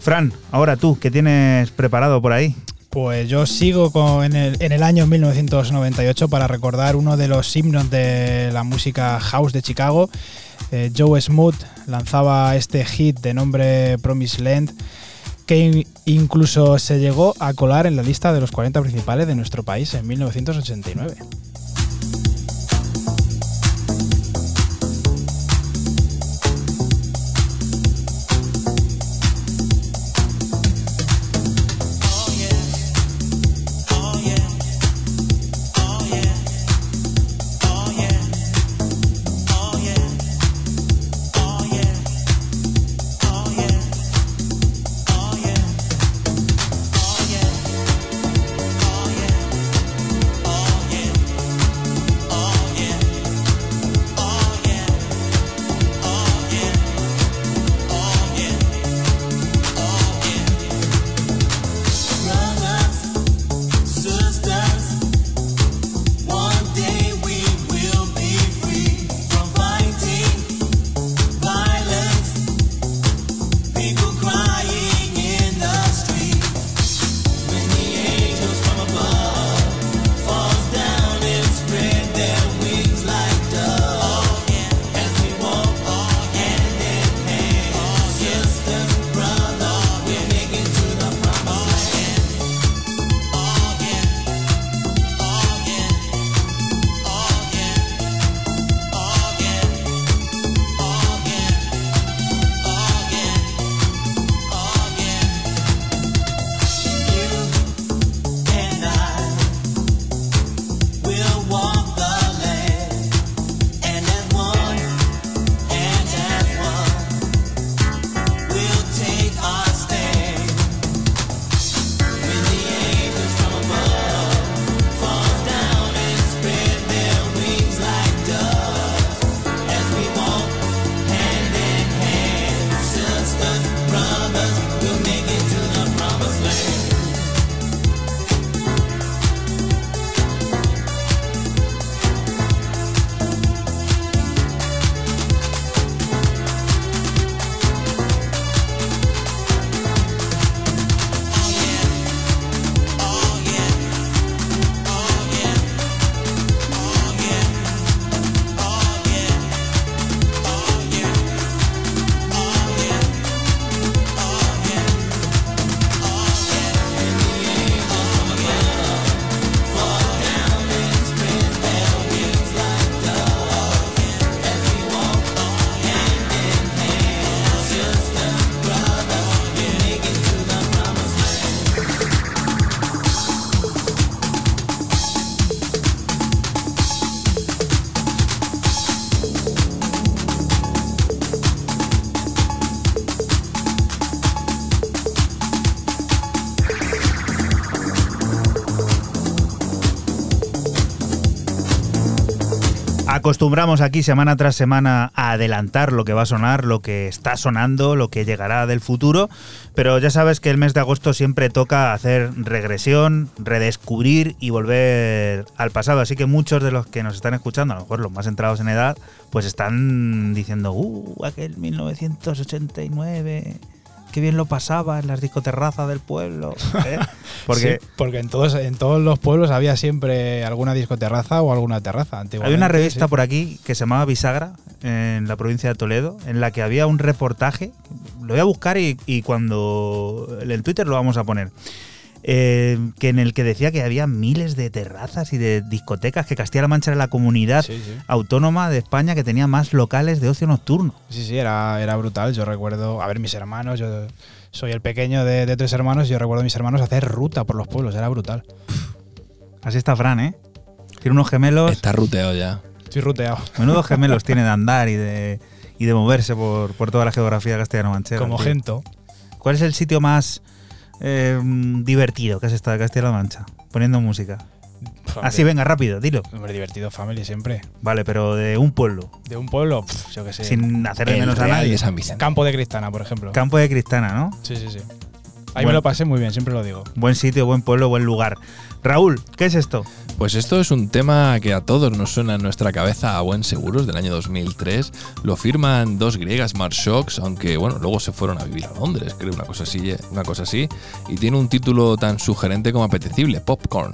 Fran, ahora tú, ¿qué tienes preparado por ahí? Pues yo sigo con, en, el, año 1998 para recordar uno de los himnos de la música house de Chicago. Eh, Joe Smoot lanzaba este hit de nombre Promised Land que in- incluso se llegó a colar en la lista de los 40 principales de nuestro país en 1989. Acostumbramos aquí semana tras semana a adelantar lo que va a sonar, lo que está sonando, lo que llegará del futuro, pero ya sabes que el mes de agosto siempre toca hacer regresión, redescubrir y volver al pasado, así que muchos de los que nos están escuchando, a lo mejor los más entrados en edad, pues están diciendo, uh, aquel 1989 qué bien lo pasaba en las discoterrazas del pueblo. ¿eh? Porque Sí, porque en todos, en todos los pueblos había siempre alguna discoterraza o alguna terraza. Hay una revista sí. por aquí que se llamaba Bisagra, en la provincia de Toledo, en la que había un reportaje. Lo voy a buscar y, y cuando. En Twitter lo vamos a poner. Eh, que en el que decía que había miles de terrazas y de discotecas, que Castilla-La Mancha era la comunidad Sí, sí. autónoma de España que tenía más locales de ocio nocturno. Sí, sí, era, era brutal. Yo recuerdo, a ver, mis hermanos, yo soy el pequeño de, de tres hermanos, y yo recuerdo a mis hermanos hacer ruta por los pueblos, era brutal. Así está Fran, ¿eh? Tiene unos gemelos. Está ruteado ya. Estoy ruteado. Menudos gemelos tiene de andar y de, y de moverse por, por toda la geografía castellano-manchega. Como tío. gento. ¿Cuál es el sitio más eh, divertido que has estado de Castilla-La Mancha? Poniendo música. Así, venga, rápido, dilo. Hombre, divertido, family siempre. Vale, pero de un pueblo. De un pueblo, yo qué sé. Sin hacerle menos a nadie. de San Vicente. Campo de Cristana, por ejemplo. Campo de Cristana, ¿no? sí, sí, sí. Ahí Bueno. me lo pasé muy bien, siempre lo digo. Buen sitio, buen pueblo, buen lugar. Raúl, ¿qué es esto? Pues esto es un tema que a todos nos suena en nuestra cabeza a buen seguros del año 2003. Lo firman dos griegas, Mars Shocks, aunque bueno, luego se fueron a vivir a Londres, creo, una cosa así, eh, una cosa así. Y tiene un título tan sugerente como apetecible, Popcorn.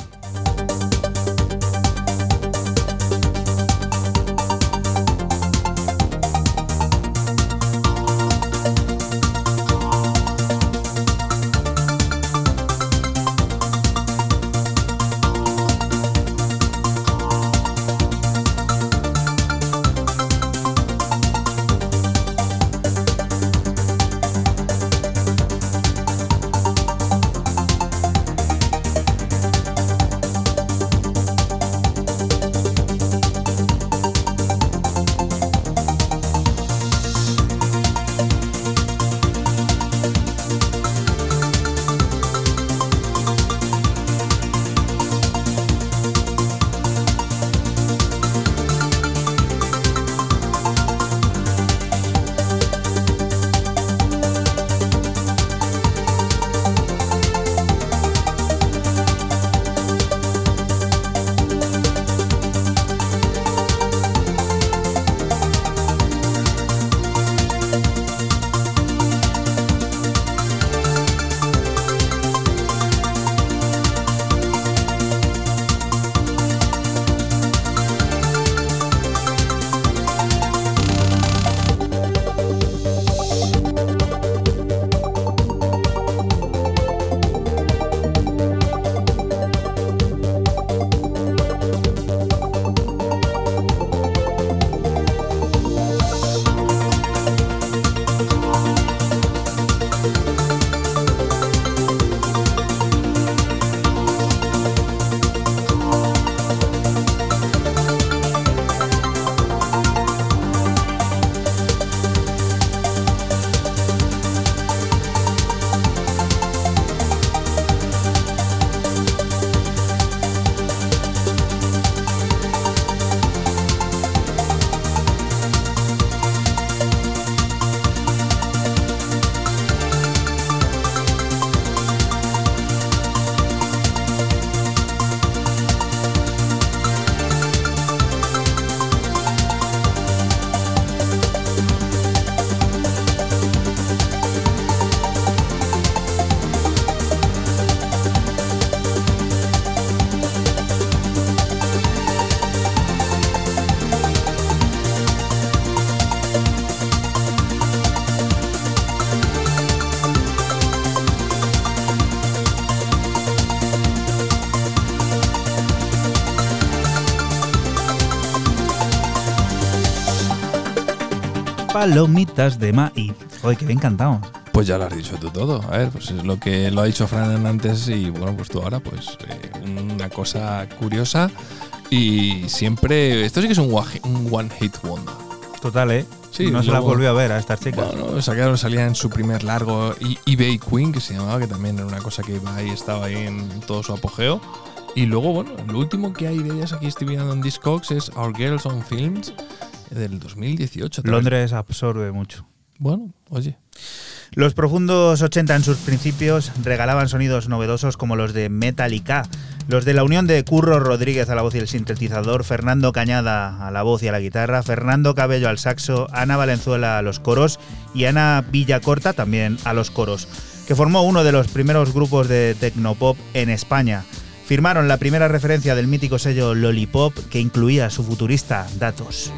Palomitas de maíz. Joder, que bien cantamos. Pues ya lo has dicho tú todo. A ver, pues es lo que lo ha dicho Fran antes y bueno, pues tú ahora, pues eh, una cosa curiosa y siempre. Esto sí que es un, one- un one hit wonder. Total, ¿eh? Sí, no se la volvió a ver a estas chicas. Bueno, sacaron, salía en su primer largo y eBay Queen, que se llamaba, que también era una cosa que iba ahí, estaba ahí en todo su apogeo. Y luego, bueno, lo último que hay de ellas aquí estoy viendo en Discogs es Our Girls on Films del 2018. también. Londres absorbe mucho. Bueno, oye. Los profundos 80 en sus principios regalaban sonidos novedosos como los de Metallica, los de la unión de Curro Rodríguez a la voz y el sintetizador, Fernando Cañada a la voz y a la guitarra, Fernando Cabello al saxo, Ana Valenzuela a los coros y Ana Villacorta también a los coros, que formó uno de los primeros grupos de tecnopop en España. Firmaron la primera referencia del mítico sello Lollipop que incluía su futurista Datos.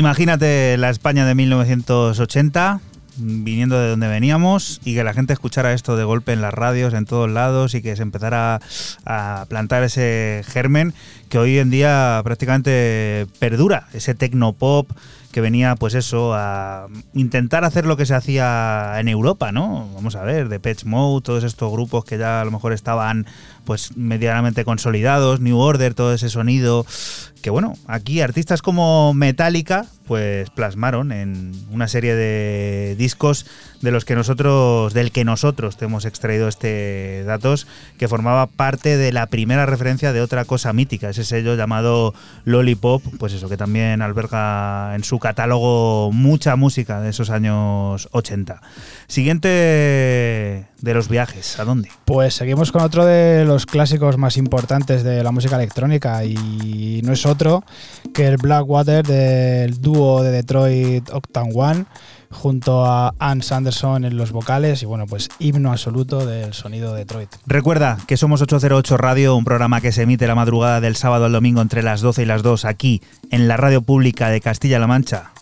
Imagínate la España de 1980, viniendo de donde veníamos, y que la gente escuchara esto de golpe en las radios, en todos lados, y que se empezara a plantar ese germen que hoy en día prácticamente perdura, ese tecnopop que venía, pues eso, a intentar hacer lo que se hacía en Europa, ¿no? Vamos a ver, Depeche Mode, todos estos grupos que ya a lo mejor estaban pues medianamente consolidados, New Order, todo ese sonido, que bueno, aquí artistas como Metallica pues plasmaron en una serie de discos de los que nosotros, del que nosotros te hemos extraído este datos, que formaba parte de la primera referencia de otra cosa mítica, ese sello llamado Lollipop, pues eso, que también alberga en su catálogo mucha música de esos años 80. Siguiente de los viajes, ¿a dónde? Pues seguimos con otro de los clásicos más importantes de la música electrónica y no es otro que el Blackwater del dúo de Detroit Octane One junto a Ann Sanderson en los vocales y bueno, pues himno absoluto del sonido de Detroit. Recuerda que somos 808 Radio, un programa que se emite la madrugada del sábado al domingo entre las 12 y las 2 aquí en la radio pública de Castilla-La Mancha.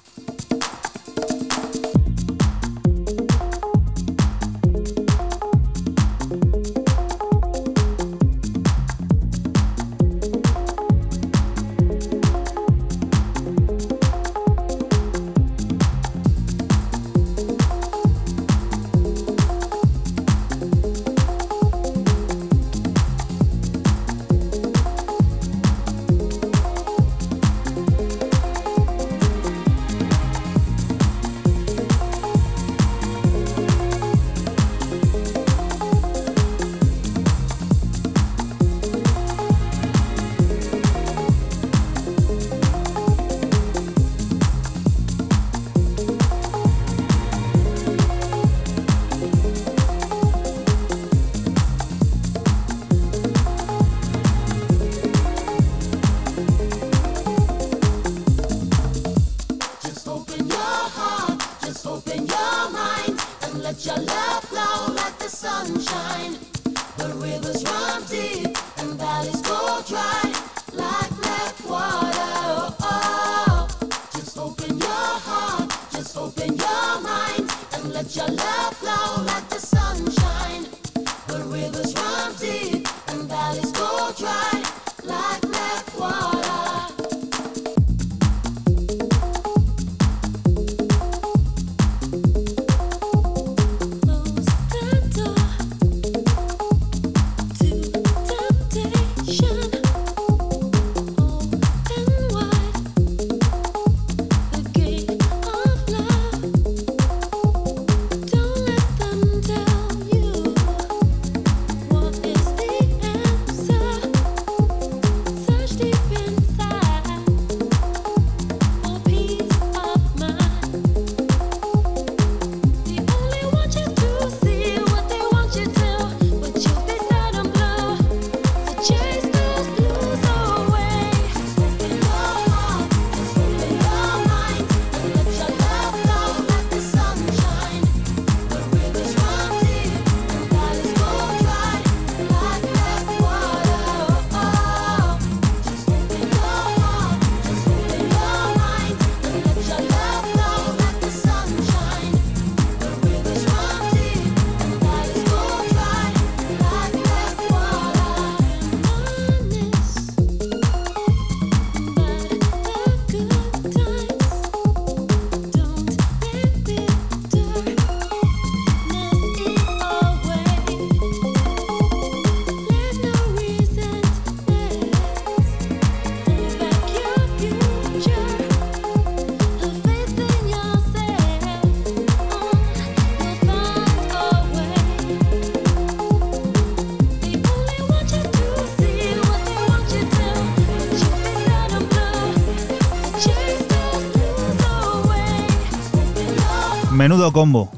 Menudo combo.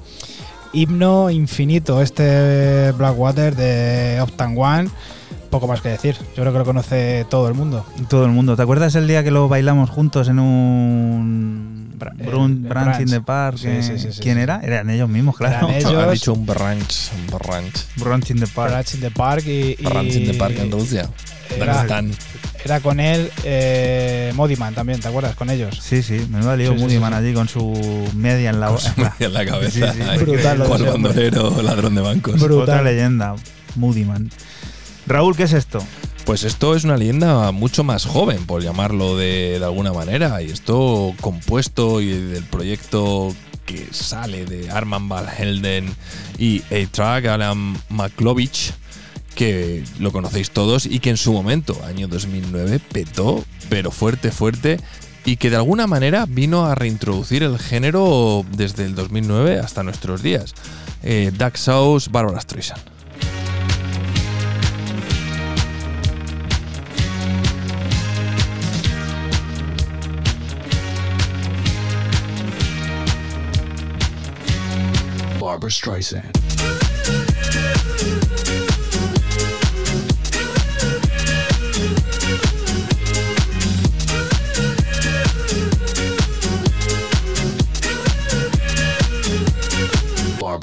Himno infinito este Blackwater de Octane One. Poco más que decir. Yo creo que lo conoce todo el mundo. Todo el mundo. ¿Te acuerdas el día que lo bailamos juntos en un Bra- brun- el brunch brunch. in the park? Sí, eh, sí, sí, sí, ¿Quién sí. era? Eran ellos mismos, claro. Eran ellos. Han dicho un brunch, un brunch. brunch in the park. Brunch in the Park y. y- Brunch in the park en Rusia. Era- Dagestán. Era con él eh, Modiman también, ¿te acuerdas? Con ellos. Sí, sí, me va lío Sí, sí, Moody sí, Man sí. allí con su media en la, Con su media en la cabeza. Sí, sí, Ay, Brutal lo Cual bandolero, ladrón de bancos. Brutal. Otra leyenda, Moody Man. Raúl, ¿qué es esto? Pues esto es una leyenda mucho más joven, por llamarlo de, de alguna manera. Y esto compuesto y del proyecto que sale de Arman Van Helden y A-Track, Alan Maklovich, que lo conocéis todos y que en su momento, año 2009, petó, pero fuerte, fuerte, y que de alguna manera vino a reintroducir el género desde el 2009 hasta nuestros días. Eh, Sauce, Barbara Streisand. Barbara Streisand.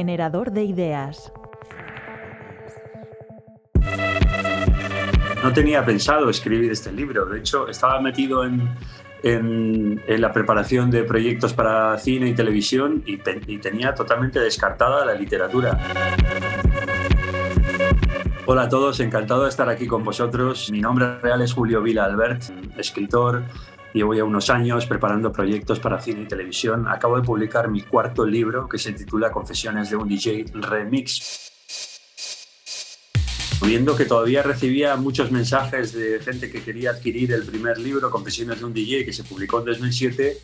Generador de ideas. No tenía pensado escribir este libro. De hecho, estaba metido en, en- la preparación de proyectos para cine y televisión y, y tenía totalmente descartada la literatura. Hola a todos, encantado de estar aquí con vosotros. Mi nombre real es Julio Vila Albert, escritor. Llevo ya unos años preparando proyectos para cine y televisión. Acabo de publicar mi cuarto libro que se titula Confesiones de un DJ Remix. Viendo que todavía recibía muchos mensajes de gente que quería adquirir el primer libro, Confesiones de un DJ, que se publicó en 2007,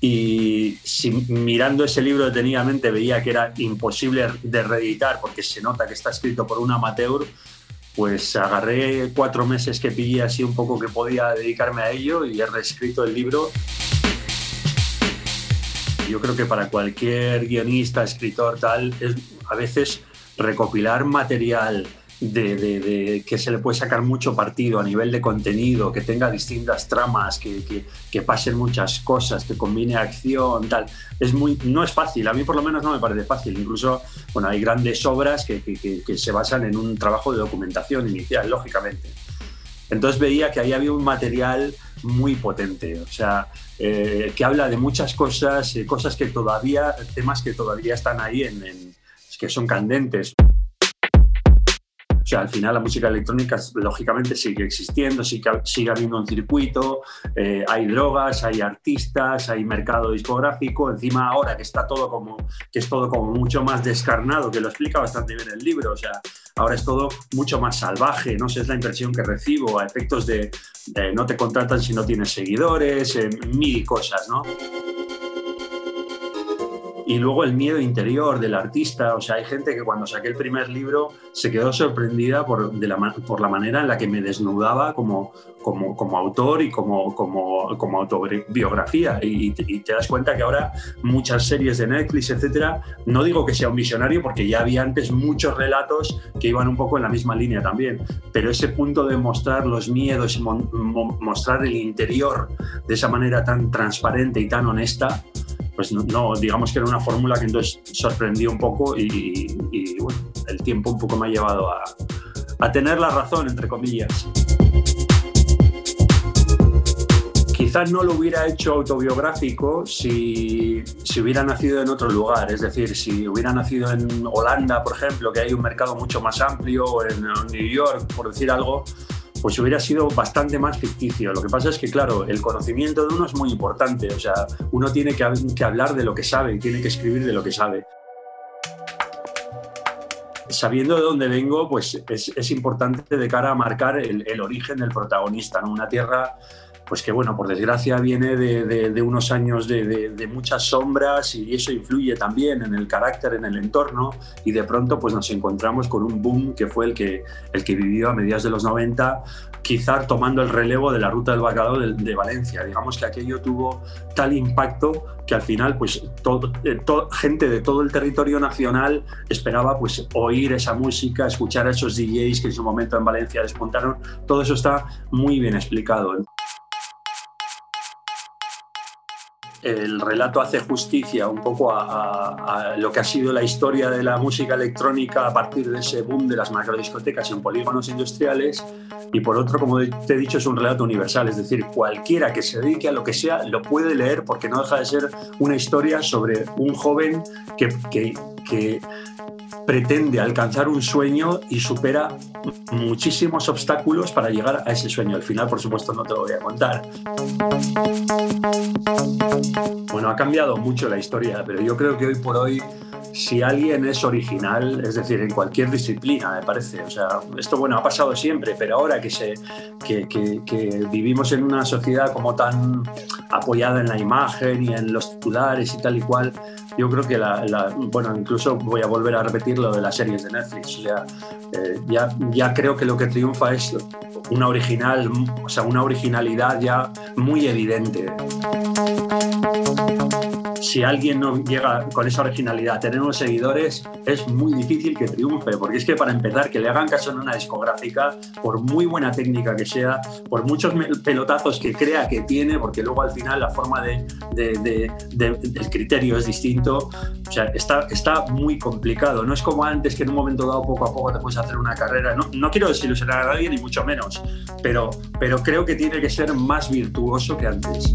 y si mirando ese libro detenidamente veía que era imposible de reeditar porque se nota que está escrito por un amateur, pues agarré cuatro meses que pillé así un poco que podía dedicarme a ello y he reescrito el libro. Yo creo que para cualquier guionista, escritor, tal, es a veces recopilar material de, que se le puede sacar mucho partido a nivel de contenido, que tenga distintas tramas, que, que- que pasen muchas cosas, que combine acción, tal. Es muy, no es fácil, a mí por lo menos no me parece fácil. Incluso bueno, hay grandes obras que, que- se basan en un trabajo de documentación inicial, lógicamente. Entonces veía que ahí había un material muy potente, o sea, eh, que habla de muchas cosas, eh, cosas que todavía, temas que todavía están ahí, en- que son candentes. Sea, al final la música electrónica lógicamente sigue existiendo, sigue, sigue habiendo un circuito, eh, hay drogas, hay artistas, hay mercado discográfico, encima ahora que está todo como, que es todo como mucho más descarnado, que lo explica bastante bien el libro, o sea, ahora es todo mucho más salvaje, no sé, es la impresión que recibo, a efectos de, de no te contratan si no tienes seguidores, eh, mil cosas, ¿no? Y luego el miedo interior del artista. O sea, hay gente que cuando saqué el primer libro se quedó sorprendida por, de la, por la manera en la que me desnudaba como, como, como autor y como, como, como autobiografía. Y, te- das cuenta que ahora muchas series de Netflix, etcétera, no digo que sea un visionario porque ya había antes muchos relatos que iban un poco en la misma línea también, pero ese punto de mostrar los miedos y mostrar el interior de esa manera tan transparente y tan honesta, pues no, no, digamos que era una fórmula que entonces sorprendió un poco y, bueno, el tiempo un poco me ha llevado a, a tener la razón, entre comillas. Quizás no lo hubiera hecho autobiográfico si, si hubiera nacido en otro lugar, es decir, si hubiera nacido en Holanda, por ejemplo, que hay un mercado mucho más amplio, o en New York, por decir algo, pues hubiera sido bastante más ficticio. Lo que pasa es que, claro, el conocimiento de uno es muy importante, o sea, uno tiene que, hab- que hablar de lo que sabe y tiene que escribir de lo que sabe. Sabiendo de dónde vengo, pues es, es importante de cara a marcar el, el origen del protagonista, ¿no? Una tierra pues que bueno, por desgracia viene de, de- de unos años de, de- muchas sombras y eso influye también en el carácter, en el entorno y de pronto pues nos encontramos con un boom que fue el que, el que vivió a mediados de los 90, quizá tomando el relevo de la ruta del bacalao de, Valencia. Digamos que aquello tuvo tal impacto que al final pues todo, eh, gente de todo el territorio nacional esperaba pues oír esa música, escuchar a esos DJs que en su momento en Valencia despuntaron. Todo eso está muy bien explicado. El relato hace justicia un poco a, lo que ha sido la historia de la música electrónica a partir de ese boom de las macrodiscotecas en polígonos industriales. Y por otro, como te he dicho, es un relato universal, es decir, cualquiera que se dedique a lo que sea lo puede leer porque no deja de ser una historia sobre un joven que pretende alcanzar un sueño y supera muchísimos obstáculos para llegar a ese sueño. Al final, por supuesto, no te lo voy a contar. Bueno, ha cambiado mucho la historia, pero yo creo que hoy por hoy, si alguien es original, es decir, en cualquier disciplina, me parece, o sea, esto bueno, ha pasado siempre, pero ahora que, se, que, que- vivimos en una sociedad como tan apoyada en la imagen y en los titulares y tal y cual, yo creo que la, bueno, incluso voy a volver a repetir lo de las series de Netflix, o sea, eh, ya, ya creo que lo que triunfa es una original, o sea, una originalidad ya muy evidente si alguien no llega con esa originalidad a tener unos seguidores, es muy difícil que triunfe, porque es que para empezar, que le hagan caso en una discográfica, por muy buena técnica que sea, por muchos pelotazos que crea que tiene, porque luego al final la forma de, de- de- de- del criterio es distinto, o sea, está, está muy complicado. No es como antes que en un momento dado, poco a poco, te puedes hacer una carrera. No, no quiero desilusionar a nadie, ni mucho menos, pero, pero creo que tiene que ser más virtuoso que antes.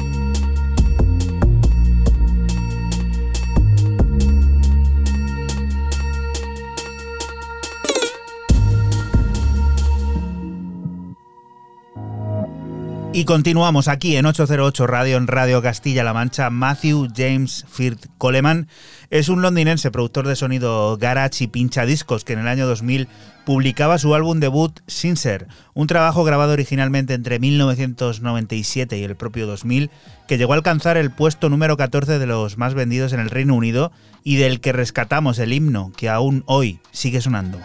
Y continuamos aquí en 808 Radio, en Radio Castilla-La Mancha. Matthew James Firth Coleman es un londinense productor de sonido garage y pincha discos que en el año 2000 publicaba su álbum debut Sincere, un trabajo grabado originalmente entre 1997 y el propio 2000 que llegó a alcanzar el puesto número 14 de los más vendidos en el Reino Unido y del que rescatamos el himno que aún hoy sigue sonando.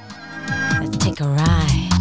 Take a ride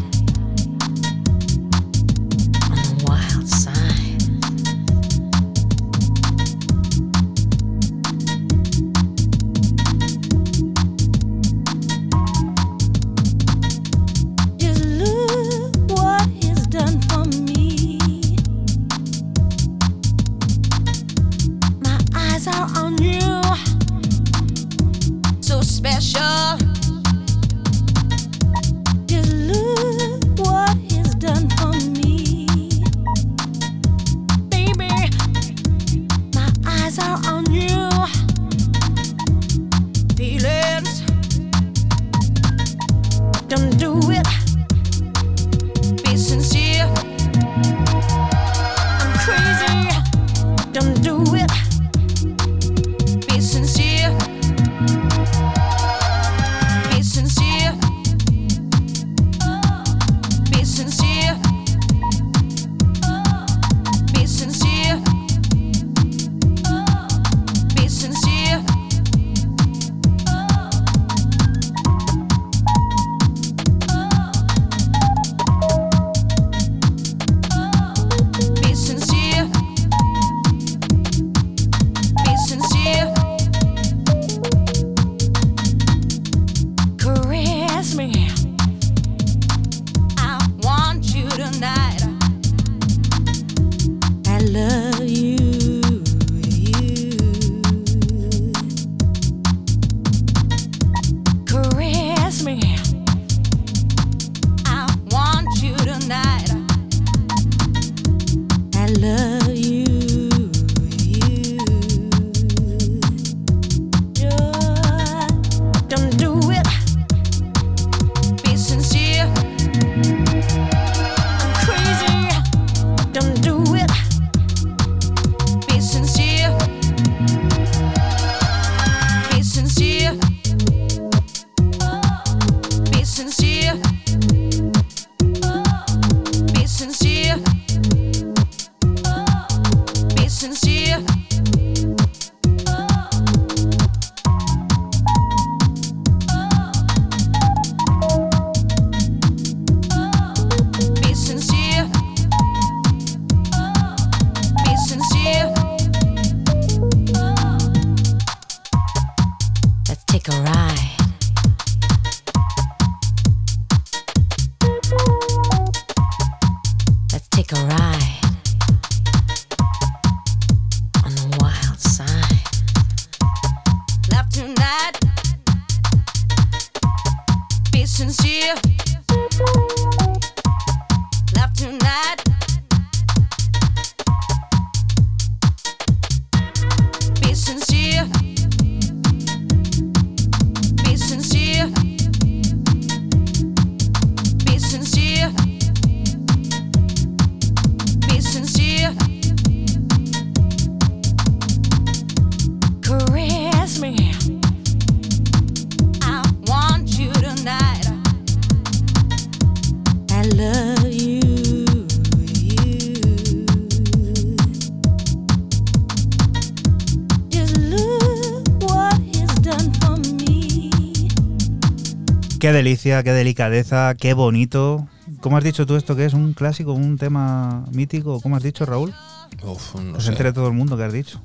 Qué delicia, qué delicadeza, qué bonito. ¿Cómo has dicho tú esto que es un clásico, un tema mítico? ¿Cómo has dicho, Raúl? Uf, no se entere todo el mundo que has dicho.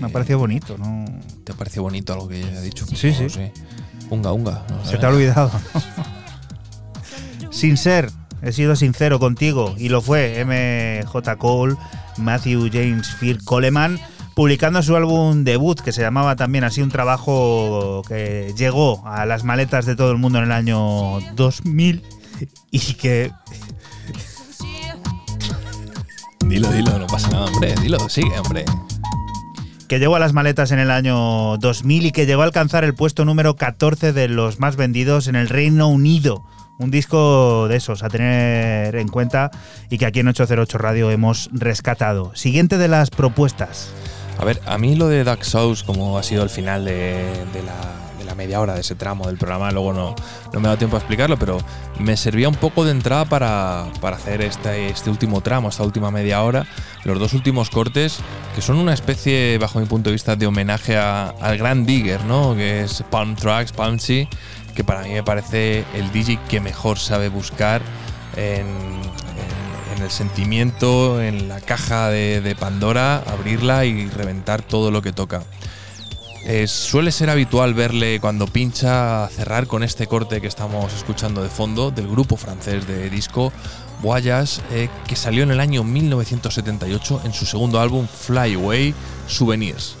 Me ha parecido bonito, ¿no? ¿Te ha parecido bonito algo que haya dicho? Sí, sí. No sé. Unga, unga. no Se te ha olvidado. Sin ser, he sido sincero contigo y lo fue MJ Cole, Matthew James Phil Coleman, publicando su álbum debut que se llamaba también así un trabajo que llegó a las maletas de todo el mundo en el año 2000 y que Dilo, dilo, no pasa nada, hombre. Dilo, sigue, hombre. que llegó a las maletas en el año 2000 y que llegó a alcanzar el puesto número 14 de los más vendidos en el Reino Unido. Un disco de esos a tener en cuenta y que aquí en 808 Radio hemos rescatado. Siguiente de las propuestas. A ver, a mí lo de Dark Souls, como ha sido el final de, la, media hora de ese tramo del programa, luego no, no me ha dado tiempo a explicarlo, pero me servía un poco de entrada para, para hacer este, este último tramo, esta última media hora, los dos últimos cortes, que son una especie, bajo mi punto de vista, de homenaje al gran Digger, ¿no? Que es Palm Tracks, Palmsy, que para mí me parece el DJ que mejor sabe buscar en, en- el sentimiento, en la caja de, Pandora, abrirla y reventar todo lo que toca. Eh, suele ser habitual verle cuando pincha cerrar con este corte que estamos escuchando de fondo del grupo francés de disco Voyage, eh, que salió en el año 1978 en su segundo álbum Fly Away Souvenirs.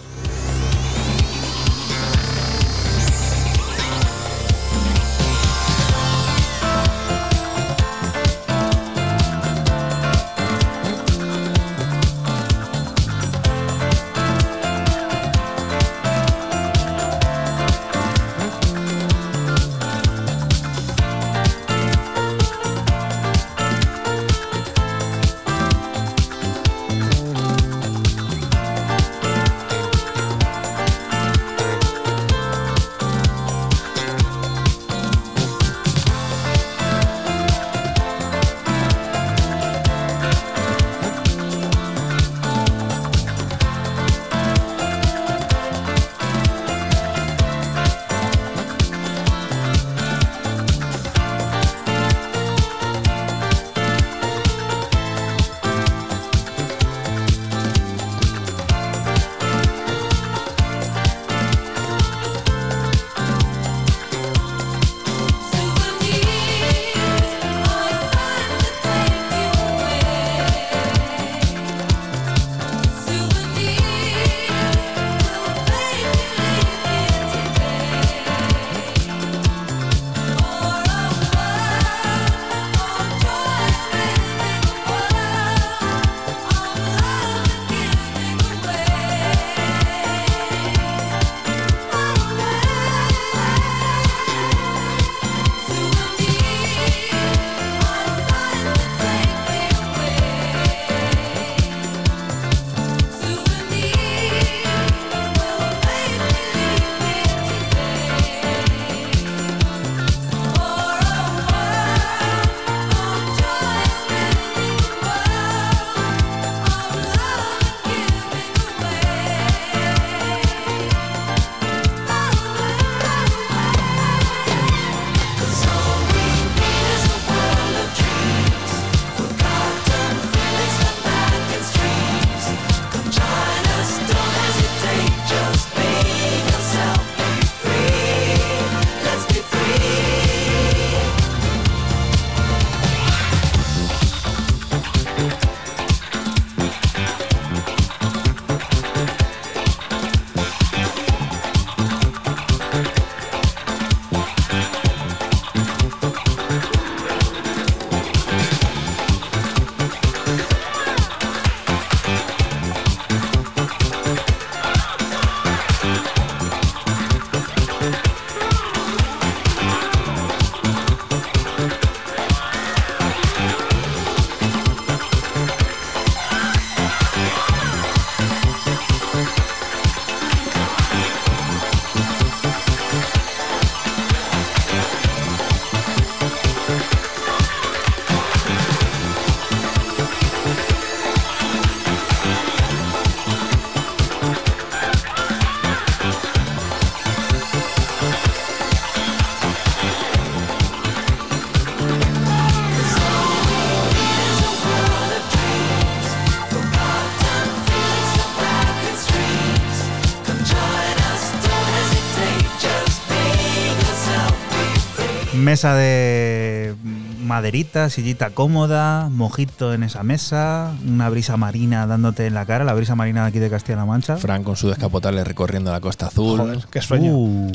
Mesa de maderita, sillita cómoda, mojito en esa mesa, una brisa marina dándote en la cara, la brisa marina de aquí de Castilla-La Mancha. Fran con su descapotable recorriendo la Costa Azul. Joder, qué sueño. Uh,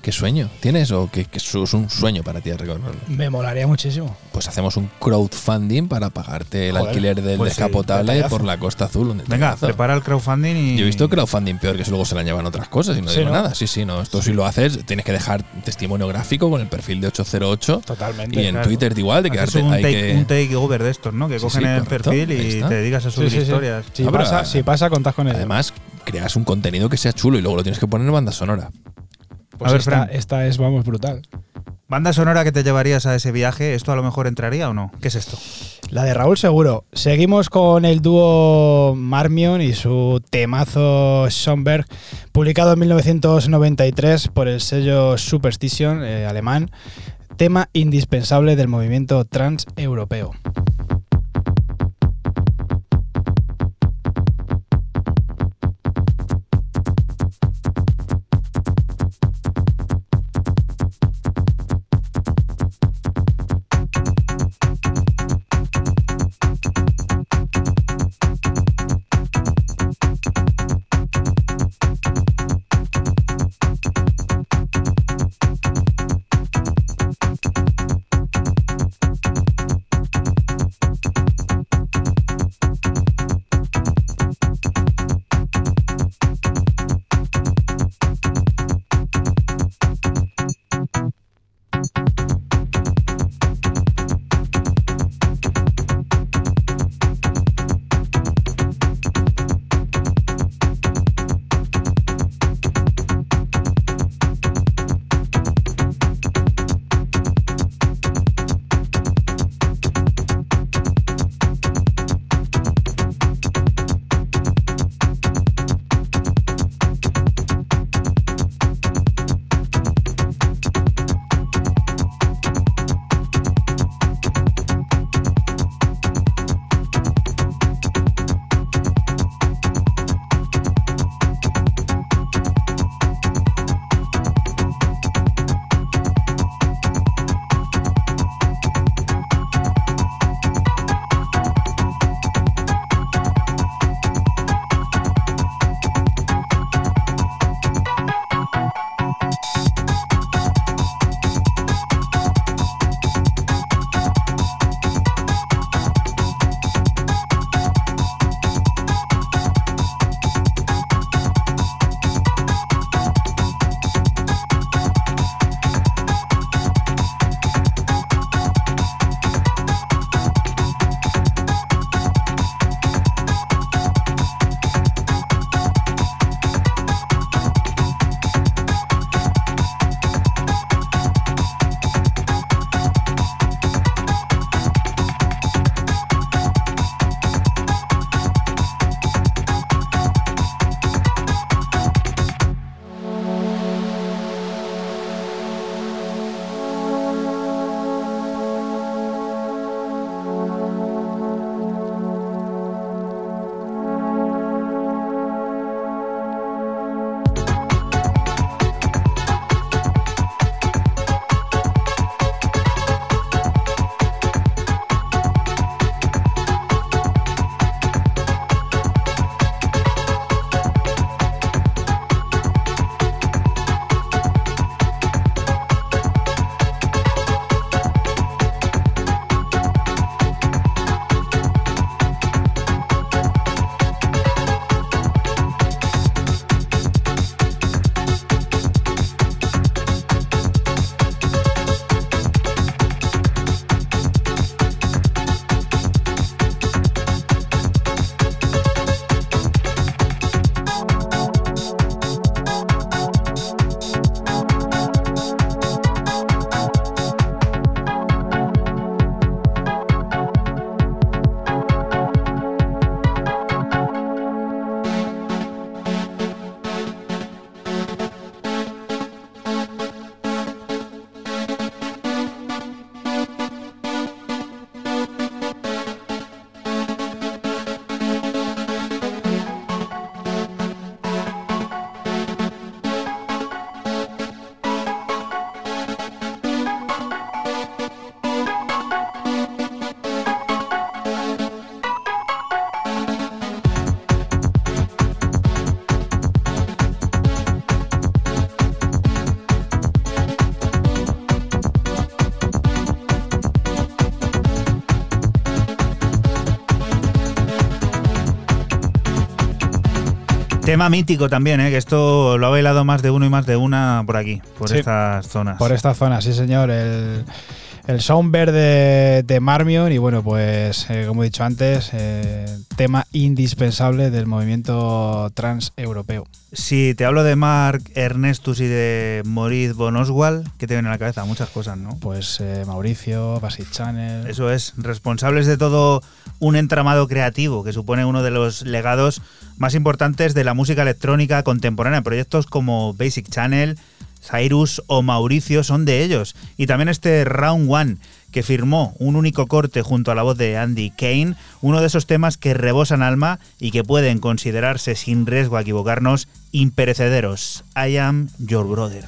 ¿Qué sueño? ¿Tienes o eso es un sueño para ti recorrerlo? Me molaría muchísimo. Pues hacemos un crowdfunding para pagarte el Joder, alquiler del pues descapotable por la Costa Azul. venga, prepara el crowdfunding y. Yo he visto crowdfunding peor que eso luego se la llevan otras cosas y no Sí, digo ¿no? nada. Sí, sí, no. Esto si lo haces, tienes que dejar testimonio gráfico con el perfil de 808 Totalmente. y en claro. Twitter igual de quedarte un hay take, que un take over de estos, ¿no? Que Sí, cogen sí, el correcto. perfil y te dedicas a subir Sí, sí, sí. historias. Si, pero- pasa, si pasa, contás con ello. Además, creas un contenido que sea chulo y luego lo tienes que poner en banda sonora. Pues a ver, esta, esta es, vamos, brutal. Banda sonora que te llevarías a ese viaje, ¿esto a lo mejor entraría o no? ¿Qué es esto? La de Raúl seguro. Seguimos con el dúo Marmion y su temazo Schomberg, publicado en 1993 por el sello Superstition eh, alemán, tema indispensable del movimiento transeuropeo. Thank Tema mítico también, ¿eh? que esto lo ha bailado más de uno y más de una por aquí, por Sí. estas zonas. Por esta zona, sí señor. El, el sound verde de Marmion y bueno, pues eh, como he dicho antes, eh, tema indispensable del movimiento transeuropeo. Si te hablo de Mark Ernestus y de Maurice von Oswald, ¿qué te viene a la cabeza? Muchas cosas, ¿no? Pues eh, Mauricio, Basic Channel. Eso es, responsables de todo un entramado creativo que supone uno de los legados más importantes de la música electrónica contemporánea. Proyectos como Basic Channel, Cyrus o Mauricio son de ellos. Y también este Round One, que firmó un único corte junto a la voz de Andy Kane, uno de esos temas que rebosan alma y que pueden considerarse, sin riesgo a equivocarnos, imperecederos. I am your brother.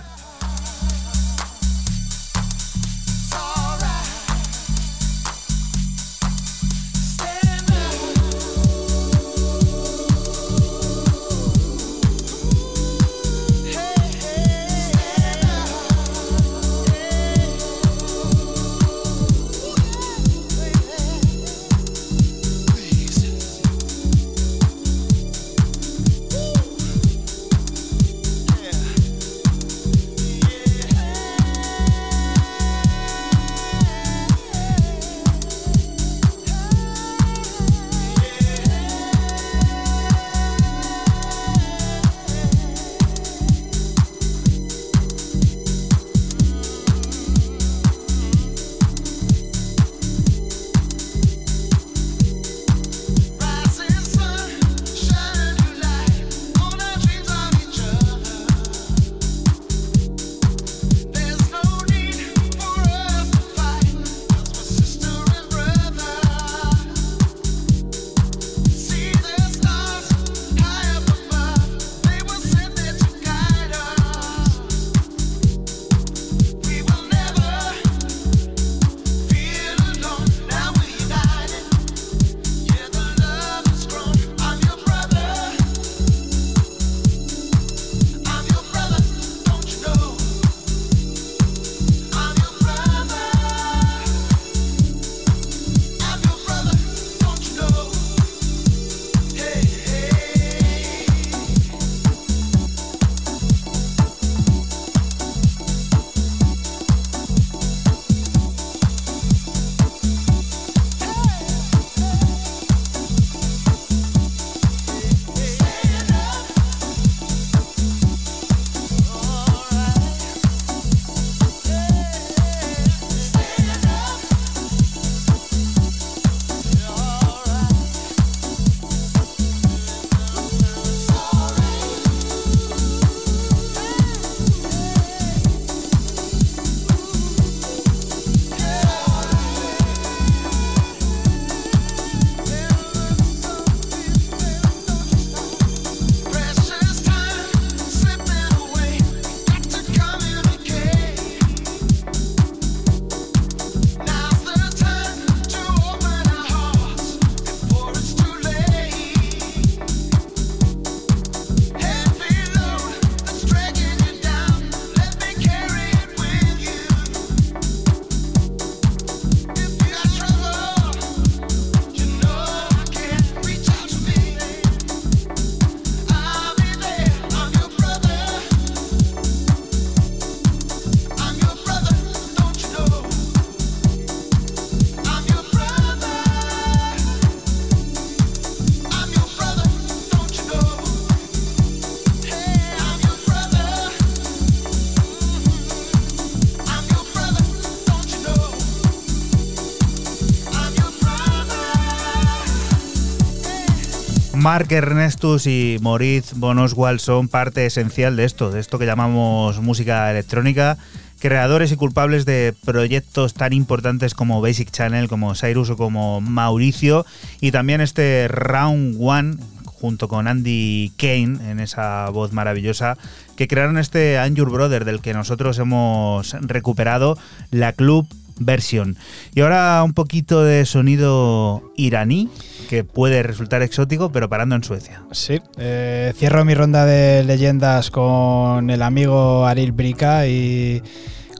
Mark Ernestus y Moritz von Oswald son parte esencial de esto, de esto que llamamos música electrónica, creadores y culpables de proyectos tan importantes como Basic Channel, como Cyrus o como Mauricio, y también este Round One junto con Andy Kane en esa voz maravillosa, que crearon este Anjur Brother del que nosotros hemos recuperado la club versión. Y ahora un poquito de sonido iraní, que puede resultar exótico, pero parando en Suecia. Sí, eh, cierro mi ronda de leyendas con el amigo Aril Brika y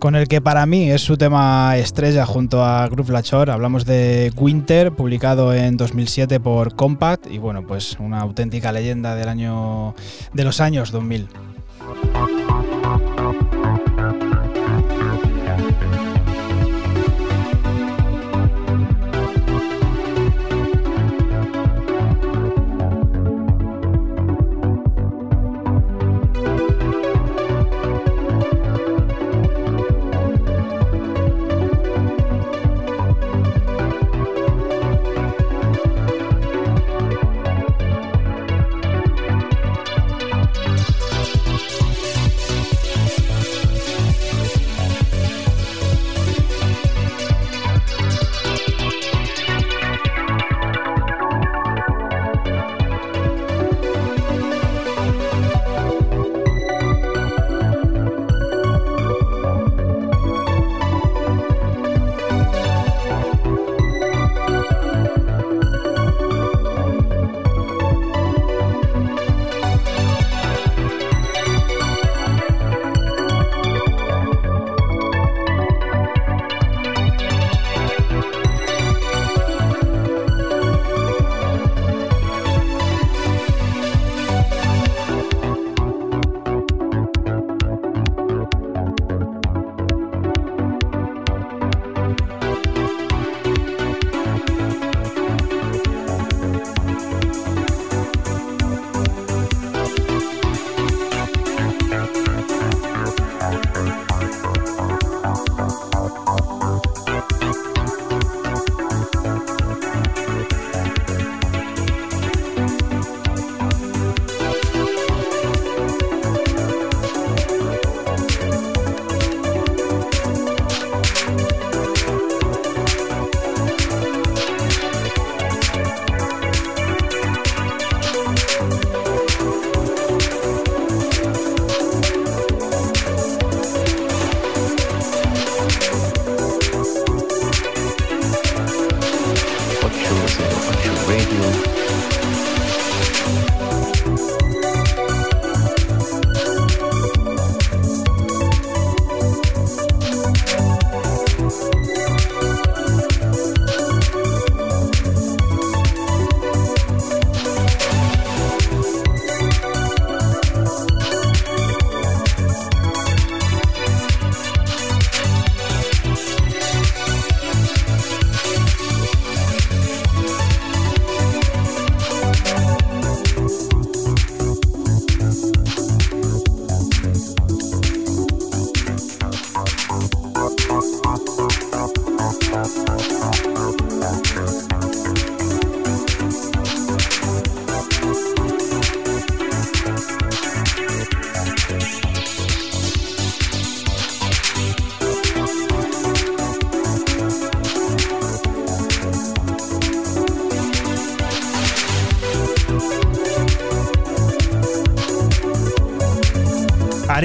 con el que para mí es su tema estrella junto a Groove Lachor. Hablamos de Winter, publicado en 2007 por Compact y bueno, pues una auténtica leyenda del año de los años 2000.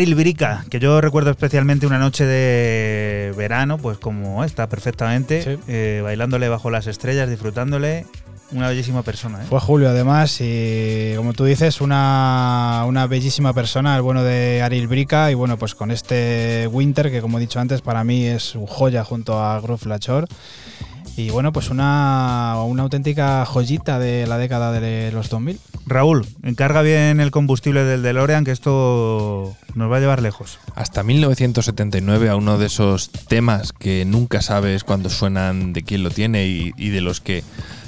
Aril Brica, que yo recuerdo especialmente una noche de verano, pues como esta, perfectamente, eh, bailándole bajo las estrellas, disfrutándole. Una bellísima persona. ¿eh? Fue Julio, además, y como tú dices, una, una bellísima persona, el bueno de Aril Brica. Y bueno, pues con este Winter, que como he dicho antes, para mí es su joya junto a Groove Lachor. Y bueno, pues una, una auténtica joyita de la década de los 2000. Raúl, encarga bien el combustible del DeLorean, que esto nos va a llevar lejos. Hasta 1979 a uno de esos temas que nunca sabes cuándo suenan, de quién lo tiene y, y de los que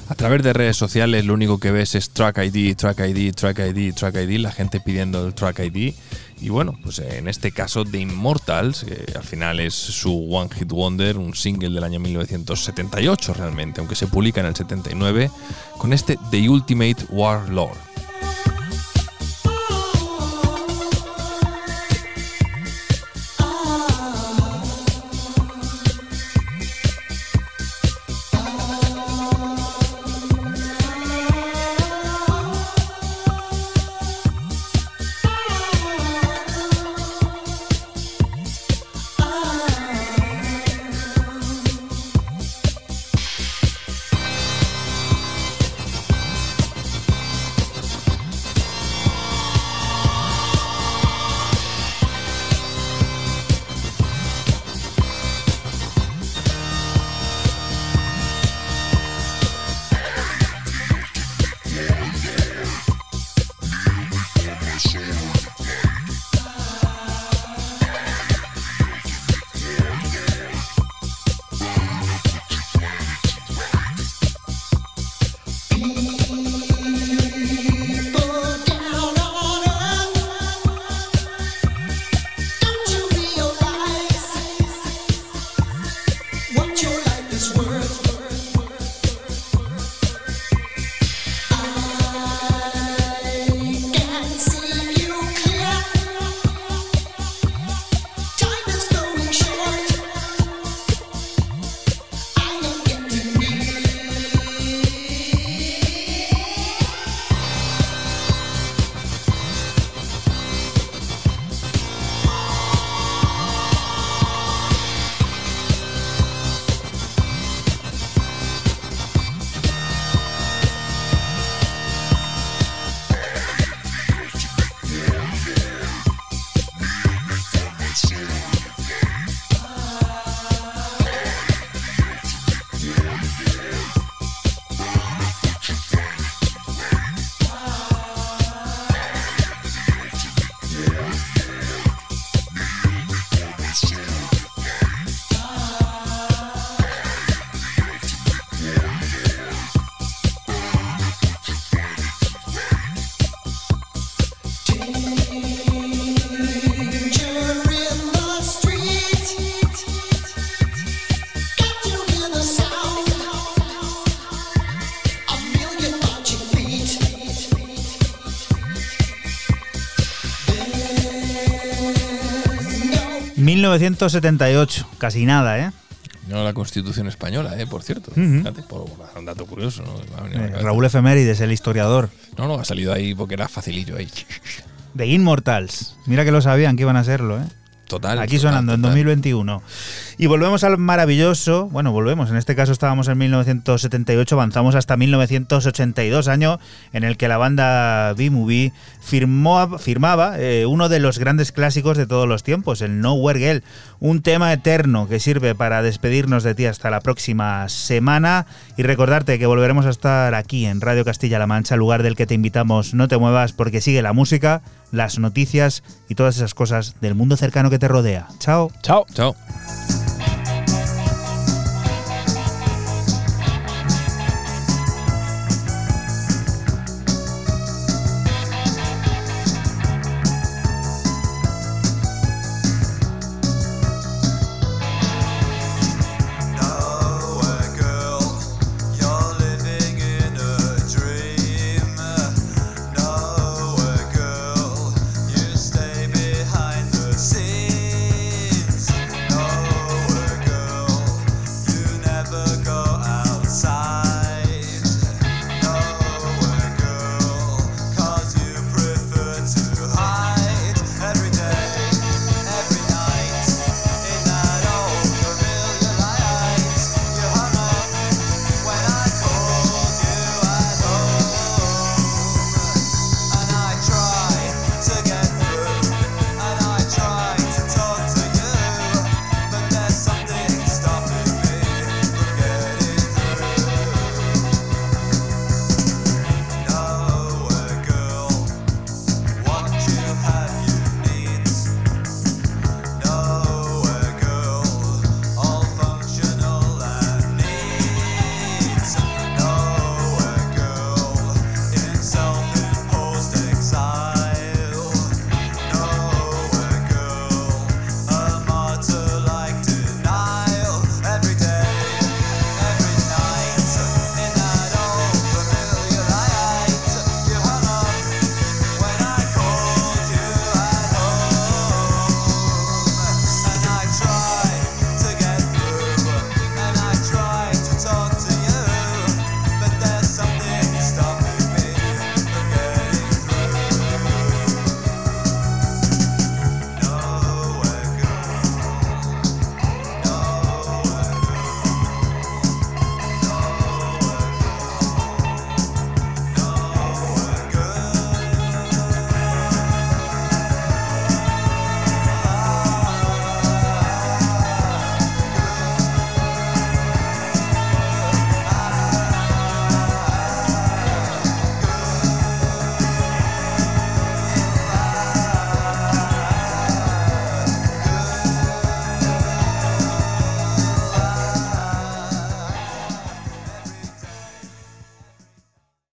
a través de redes sociales lo único que ves es track ID, track ID, track ID, track ID, la gente pidiendo el track ID. Y bueno, pues en este caso de Immortals, que al final es su One Hit Wonder, un single del año 1978 realmente, aunque se publica en el 79, con este The Ultimate Warlord. 1978, casi nada, ¿eh? No la Constitución española, eh, por cierto. Fíjate, por un dato curioso, ¿no? Eh. Raúl Efemérides, el historiador. No, no, ha salido ahí porque era facilillo ahí. The Immortals. Mira que lo sabían que iban a serlo, ¿eh? Total. Aquí total, sonando en total. 2021. Y volvemos al maravilloso, bueno, volvemos, en este caso estábamos en 1978, avanzamos hasta 1982, año en el que la banda B-Movie firmó, firmaba eh, uno de los grandes clásicos de todos los tiempos, el Nowhere Girl, un tema eterno que sirve para despedirnos de ti hasta la próxima semana y recordarte que volveremos a estar aquí en Radio Castilla-La Mancha, lugar del que te invitamos, no te muevas porque sigue la música, las noticias y todas esas cosas del mundo cercano que te rodea. Chao. Chao. Chao.